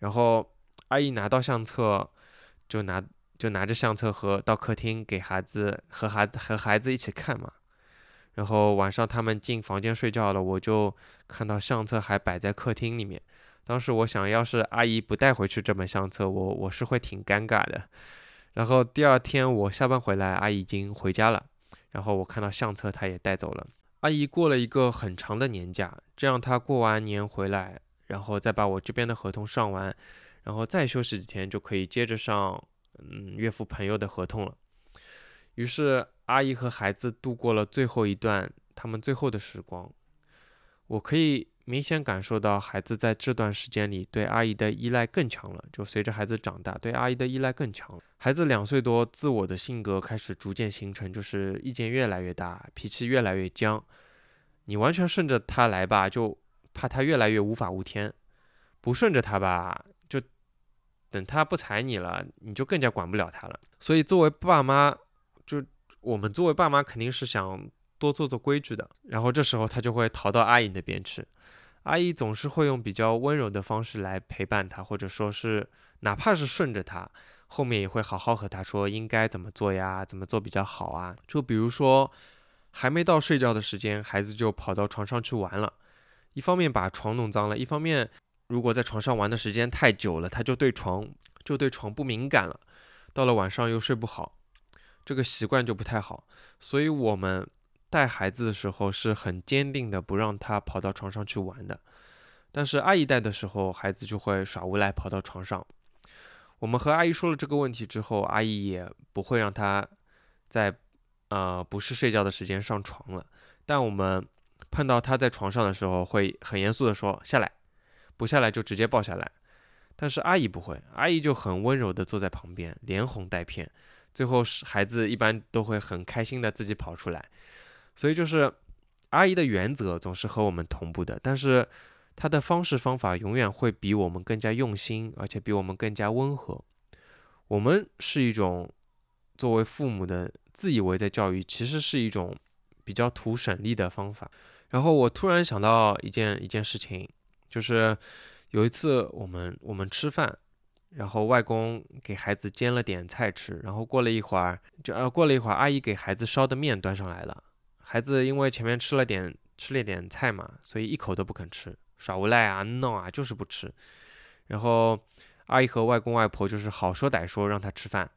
然后阿姨拿到相册，就拿。就拿着相册和到客厅给孩子和孩子和孩子一起看嘛，然后晚上他们进房间睡觉了，我就看到相册还摆在客厅里面。当时我想要是阿姨不带回去这本相册，我我是会挺尴尬的。然后第二天我下班回来，阿姨已经回家了，然后我看到相册她也带走了。阿姨过了一个很长的年假，这样她过完年回来，然后再把我这边的合同上完，然后再休息几天就可以接着上。嗯，岳父朋友的合同了。于是阿姨和孩子度过了最后一段他们最后的时光。我可以明显感受到孩子在这段时间里对阿姨的依赖更强了。就随着孩子长大，对阿姨的依赖更强了。孩子两岁多，自我的性格开始逐渐形成，就是意见越来越大，脾气越来越僵。你完全顺着他来吧，就怕他越来越无法无天；不顺着他吧。就等他不睬你了，你就更加管不了他了。所以作为爸妈，我们作为爸妈肯定是想多做做规矩的。然后这时候他就会逃到阿姨那边去，阿姨总是会用比较温柔的方式来陪伴他，或者说是哪怕是顺着他，后面也会好好和他说应该怎么做呀，怎么做比较好啊。就比如说还没到睡觉的时间，孩子就跑到床上去玩了，一方面把床弄脏了，一方面。如果在床上玩的时间太久了，他就对床就对床不敏感了，到了晚上又睡不好，这个习惯就不太好。所以我们带孩子的时候是很坚定的，不让他跑到床上去玩的。但是阿姨带的时候，孩子就会耍无赖跑到床上。我们和阿姨说了这个问题之后，阿姨也不会让他在呃不是睡觉的时间上床了。但我们碰到他在床上的时候，会很严肃的说下来。不下来就直接抱下来，但是阿姨不会，阿姨就很温柔的坐在旁边，连哄带骗，最后是孩子一般都会很开心的自己跑出来，所以就是阿姨的原则总是和我们同步的，但是她的方式方法永远会比我们更加用心，而且比我们更加温和。我们是一种作为父母的自以为在教育，其实是一种比较图省力的方法。然后我突然想到一件一件事情。就是有一次我们我们吃饭，然后外公给孩子煎了点菜吃，然后过了一会儿就呃过了一会儿，阿姨给孩子烧的面端上来了，孩子因为前面吃了点吃了点菜嘛，所以一口都不肯吃，耍无赖啊闹啊就是不吃，然后阿姨和外公外婆就是好说歹说让他吃饭。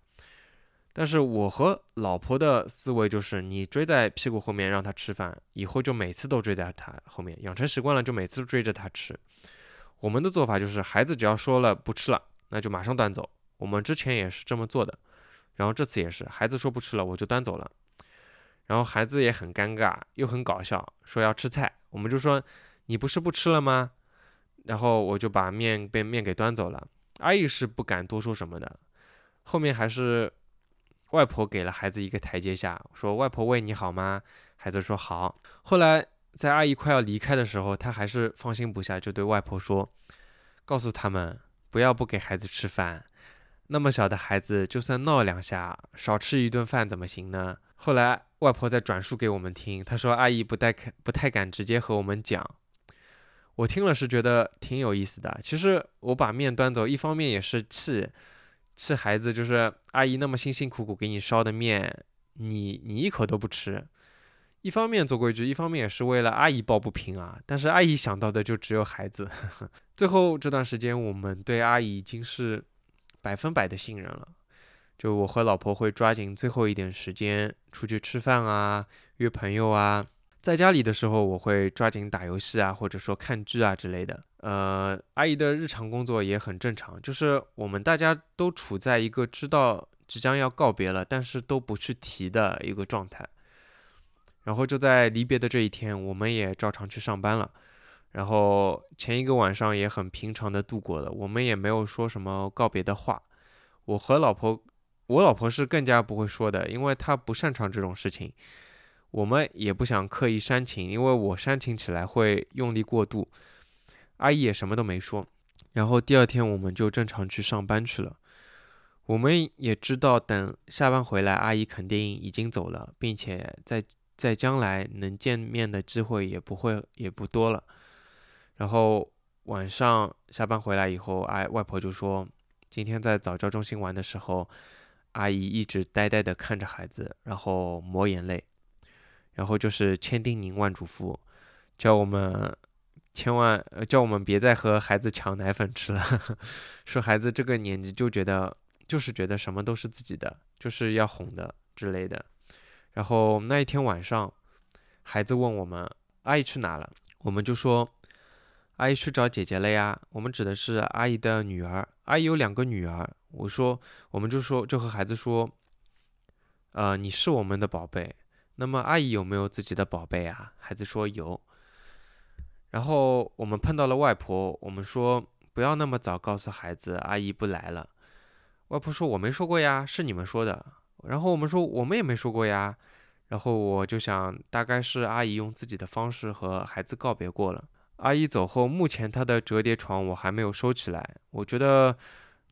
但是我和老婆的思维就是，你追在屁股后面让他吃饭，以后就每次都追在他后面，养成习惯了就每次追着他吃。我们的做法就是，孩子只要说了不吃了，那就马上端走。我们之前也是这么做的，然后这次也是，孩子说不吃了，我就端走了。然后孩子也很尴尬，又很搞笑，说要吃菜，我们就说你不是不吃了吗？然后我就把面被面给端走了。阿姨是不敢多说什么的，后面还是。外婆给了孩子一个台阶下，说：“外婆喂你好吗？”孩子说：“好。”后来在阿姨快要离开的时候，他还是放心不下，就对外婆说：“告诉他们不要不给孩子吃饭，那么小的孩子就算闹两下，少吃一顿饭怎么行呢？”后来外婆再转述给我们听，她说：“阿姨不太不太敢直接和我们讲，我听了是觉得挺有意思的。其实我把面端走，一方面也是气气孩子，就是阿姨那么辛辛苦苦给你烧的面，你你一口都不吃。一方面做规矩，一方面也是为了阿姨抱不平啊。但是阿姨想到的就只有孩子。最后这段时间，我们对阿姨已经是百分百的信任了。就我和老婆会抓紧最后一点时间出去吃饭啊，约朋友啊。在家里的时候，我会抓紧打游戏啊，或者说看剧啊之类的。呃，阿姨的日常工作也很正常，就是我们大家都处在一个知道即将要告别了，但是都不去提的一个状态。然后就在离别的这一天，我们也照常去上班了。然后前一个晚上也很平常的度过了，我们也没有说什么告别的话。我和老婆，我老婆是更加不会说的，因为她不擅长这种事情。我们也不想刻意煽情，因为我煽情起来会用力过度。阿姨也什么都没说。然后第二天我们就正常去上班去了。我们也知道，等下班回来，阿姨肯定已经走了，并且在在将来能见面的机会也不会也不多了。然后晚上下班回来以后，哎，外婆就说，今天在早教中心玩的时候，阿姨一直呆呆地看着孩子，然后抹眼泪。然后就是千叮咛万嘱咐，叫我们千万呃叫我们别再和孩子抢奶粉吃了，说孩子这个年纪就觉得就是觉得什么都是自己的，就是要哄的之类的。然后那一天晚上，孩子问我们阿姨去哪了，我们就说阿姨去找姐姐了呀。我们指的是阿姨的女儿，阿姨有两个女儿。我说我们就说就和孩子说，呃你是我们的宝贝。那么阿姨有没有自己的宝贝啊？孩子说有。然后我们碰到了外婆，我们说不要那么早告诉孩子阿姨不来了。外婆说我没说过呀，是你们说的。然后我们说我们也没说过呀。然后我就想，大概是阿姨用自己的方式和孩子告别过了。阿姨走后，目前她的折叠床我还没有收起来。我觉得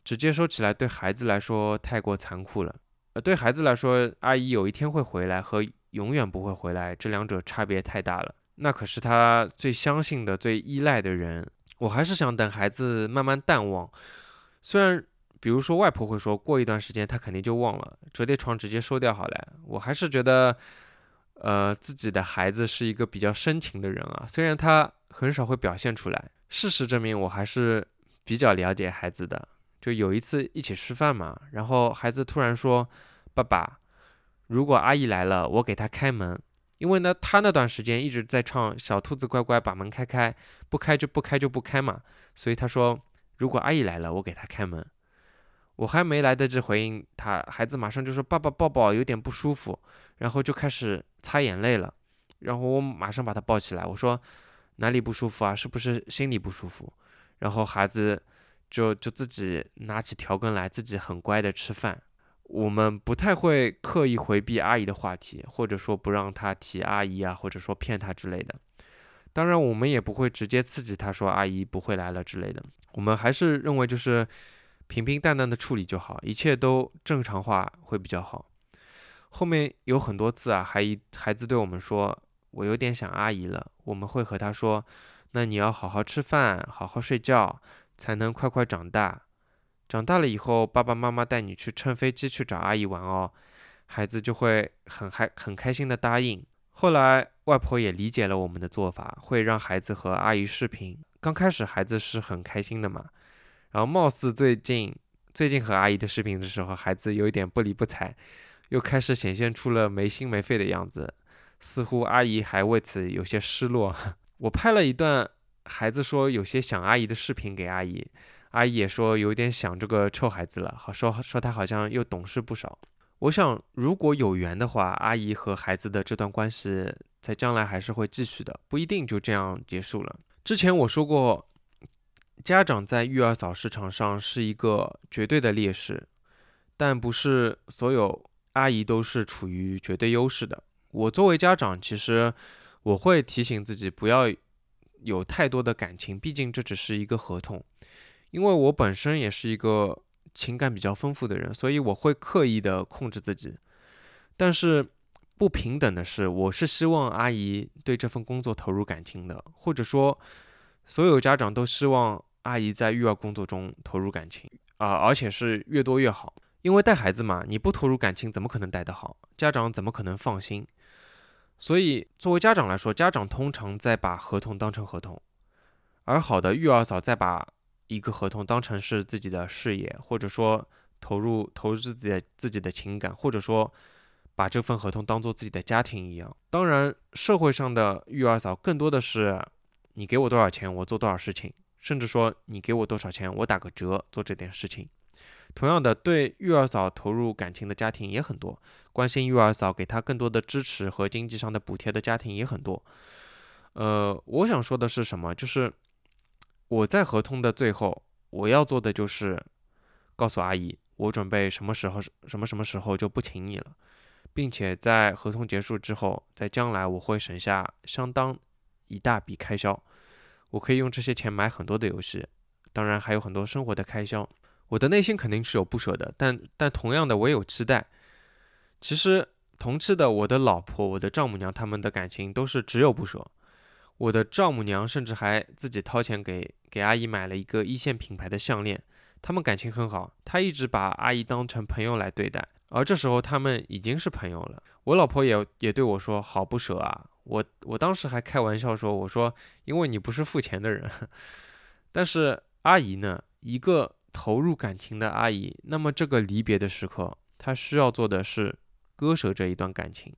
直接收起来对孩子来说太过残酷了。呃，对孩子来说，阿姨有一天会回来和。永远不会回来，这两者差别太大了。那可是他最相信的、最依赖的人。我还是想等孩子慢慢淡忘。虽然，比如说外婆会说过一段时间他肯定就忘了，折叠床直接收掉好了。我还是觉得，呃，自己的孩子是一个比较深情的人啊。虽然他很少会表现出来，事实证明我还是比较了解孩子的。就有一次一起吃饭嘛，然后孩子突然说：“爸爸。”如果阿姨来了，我给她开门，因为呢，他那段时间一直在唱小兔子乖乖把门开开，不开就不开就不开嘛，所以他说如果阿姨来了，我给她开门。我还没来得及回应他，孩子马上就说爸爸抱抱，有点不舒服，然后就开始擦眼泪了，然后我马上把他抱起来，我说哪里不舒服啊？是不是心里不舒服？然后孩子就就自己拿起调羹来，自己很乖的吃饭。我们不太会刻意回避阿姨的话题，或者说不让她提阿姨啊，或者说骗她之类的。当然，我们也不会直接刺激她说阿姨不会来了之类的。我们还是认为就是平平淡淡的处理就好，一切都正常化会比较好。后面有很多次啊，孩孩子对我们说我有点想阿姨了，我们会和他说，那你要好好吃饭，好好睡觉，才能快快长大。长大了以后，爸爸妈妈带你去乘飞机去找阿姨玩哦，孩子就会很嗨很开心的答应。后来外婆也理解了我们的做法，会让孩子和阿姨视频。刚开始孩子是很开心的嘛，然后貌似最近最近和阿姨的视频的时候，孩子有一点不理不睬，又开始显现出了没心没肺的样子，似乎阿姨还为此有些失落。我拍了一段孩子说有些想阿姨的视频给阿姨。阿姨也说有点想这个臭孩子了，好说说他好像又懂事不少。我想如果有缘的话，阿姨和孩子的这段关系在将来还是会继续的，不一定就这样结束了。之前我说过，家长在育儿嫂市场上是一个绝对的劣势，但不是所有阿姨都是处于绝对优势的。我作为家长，其实我会提醒自己不要有太多的感情，毕竟这只是一个合同。因为我本身也是一个情感比较丰富的人，所以我会刻意的控制自己。但是不平等的是，我是希望阿姨对这份工作投入感情的，或者说所有家长都希望阿姨在育儿工作中投入感情啊，而且是越多越好。因为带孩子嘛，你不投入感情，怎么可能带得好？家长怎么可能放心？所以，作为家长来说，家长通常在把合同当成合同，而好的育儿嫂在把一个合同当成是自己的事业，或者说投入投入自己自己的情感，或者说把这份合同当做自己的家庭一样。当然，社会上的育儿嫂更多的是你给我多少钱，我做多少事情，甚至说你给我多少钱，我打个折做这点事情。同样的，对育儿嫂投入感情的家庭也很多，关心育儿嫂、给她更多的支持和经济上的补贴的家庭也很多。呃，我想说的是什么？就是我在合同的最后，我要做的就是告诉阿姨，我准备什么时候、什么什么时候就不请你了，并且在合同结束之后，在将来我会省下相当一大笔开销，我可以用这些钱买很多的游戏，当然还有很多生活的开销。我的内心肯定是有不舍的，但但同样的，我也有期待。其实同期的我的老婆、我的丈母娘他们的感情都是只有不舍。我的丈母娘甚至还自己掏钱给给阿姨买了一个一线品牌的项链，他们感情很好，她一直把阿姨当成朋友来对待。而这时候他们已经是朋友了。我老婆也也对我说：“好不舍啊！”我我当时还开玩笑说：“我说因为你不是付钱的人。”但是阿姨呢，一个。投入感情的阿姨，那么这个离别的时刻，她需要做的是割舍这一段感情。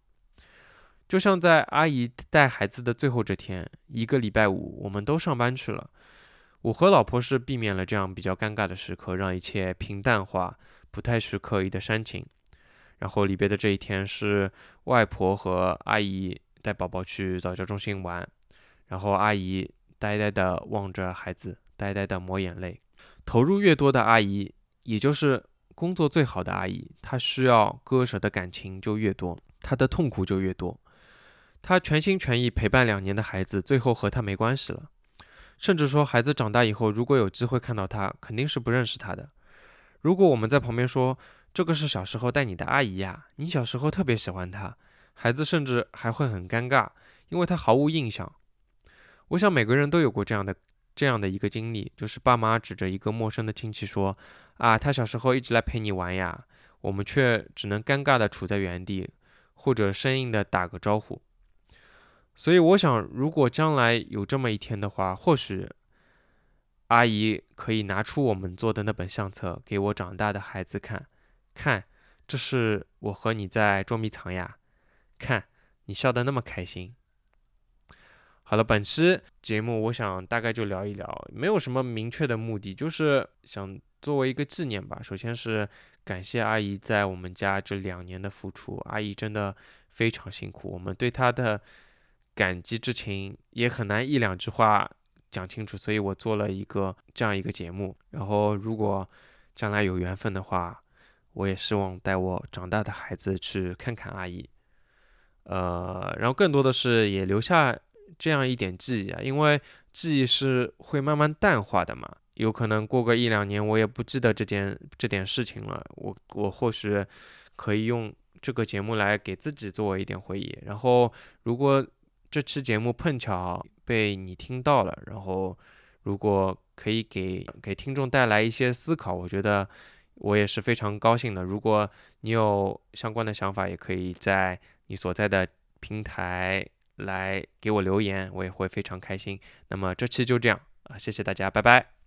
就像在阿姨带孩子的最后这天，一个礼拜五，我们都上班去了。我和老婆是避免了这样比较尴尬的时刻，让一切平淡化，不太去刻意的煽情。然后离别的这一天是外婆和阿姨带宝宝去早教中心玩，然后阿姨呆呆的望着孩子，呆呆的抹眼泪。投入越多的阿姨，也就是工作最好的阿姨，她需要割舍的感情就越多，她的痛苦就越多。她全心全意陪伴两年的孩子，最后和她没关系了。甚至说，孩子长大以后，如果有机会看到她，肯定是不认识她的。如果我们在旁边说这个是小时候带你的阿姨呀，你小时候特别喜欢她，孩子甚至还会很尴尬，因为他毫无印象。我想每个人都有过这样的。这样的一个经历，就是爸妈指着一个陌生的亲戚说：“啊，他小时候一直来陪你玩呀。”我们却只能尴尬的处在原地，或者生硬的打个招呼。所以，我想，如果将来有这么一天的话，或许阿姨可以拿出我们做的那本相册给我长大的孩子看，看，这是我和你在捉迷藏呀，看你笑得那么开心。好了，本期节目我想大概就聊一聊，没有什么明确的目的，就是想作为一个纪念吧。首先是感谢阿姨在我们家这两年的付出，阿姨真的非常辛苦，我们对她的感激之情也很难一两句话讲清楚，所以我做了一个这样一个节目。然后如果将来有缘分的话，我也希望带我长大的孩子去看看阿姨，呃，然后更多的是也留下。这样一点记忆啊，因为记忆是会慢慢淡化的嘛，有可能过个一两年，我也不记得这件这点事情了。我我或许可以用这个节目来给自己作为一点回忆。然后，如果这期节目碰巧被你听到了，然后如果可以给给听众带来一些思考，我觉得我也是非常高兴的。如果你有相关的想法，也可以在你所在的平台。来给我留言，我也会非常开心。那么这期就这样啊，谢谢大家，拜拜。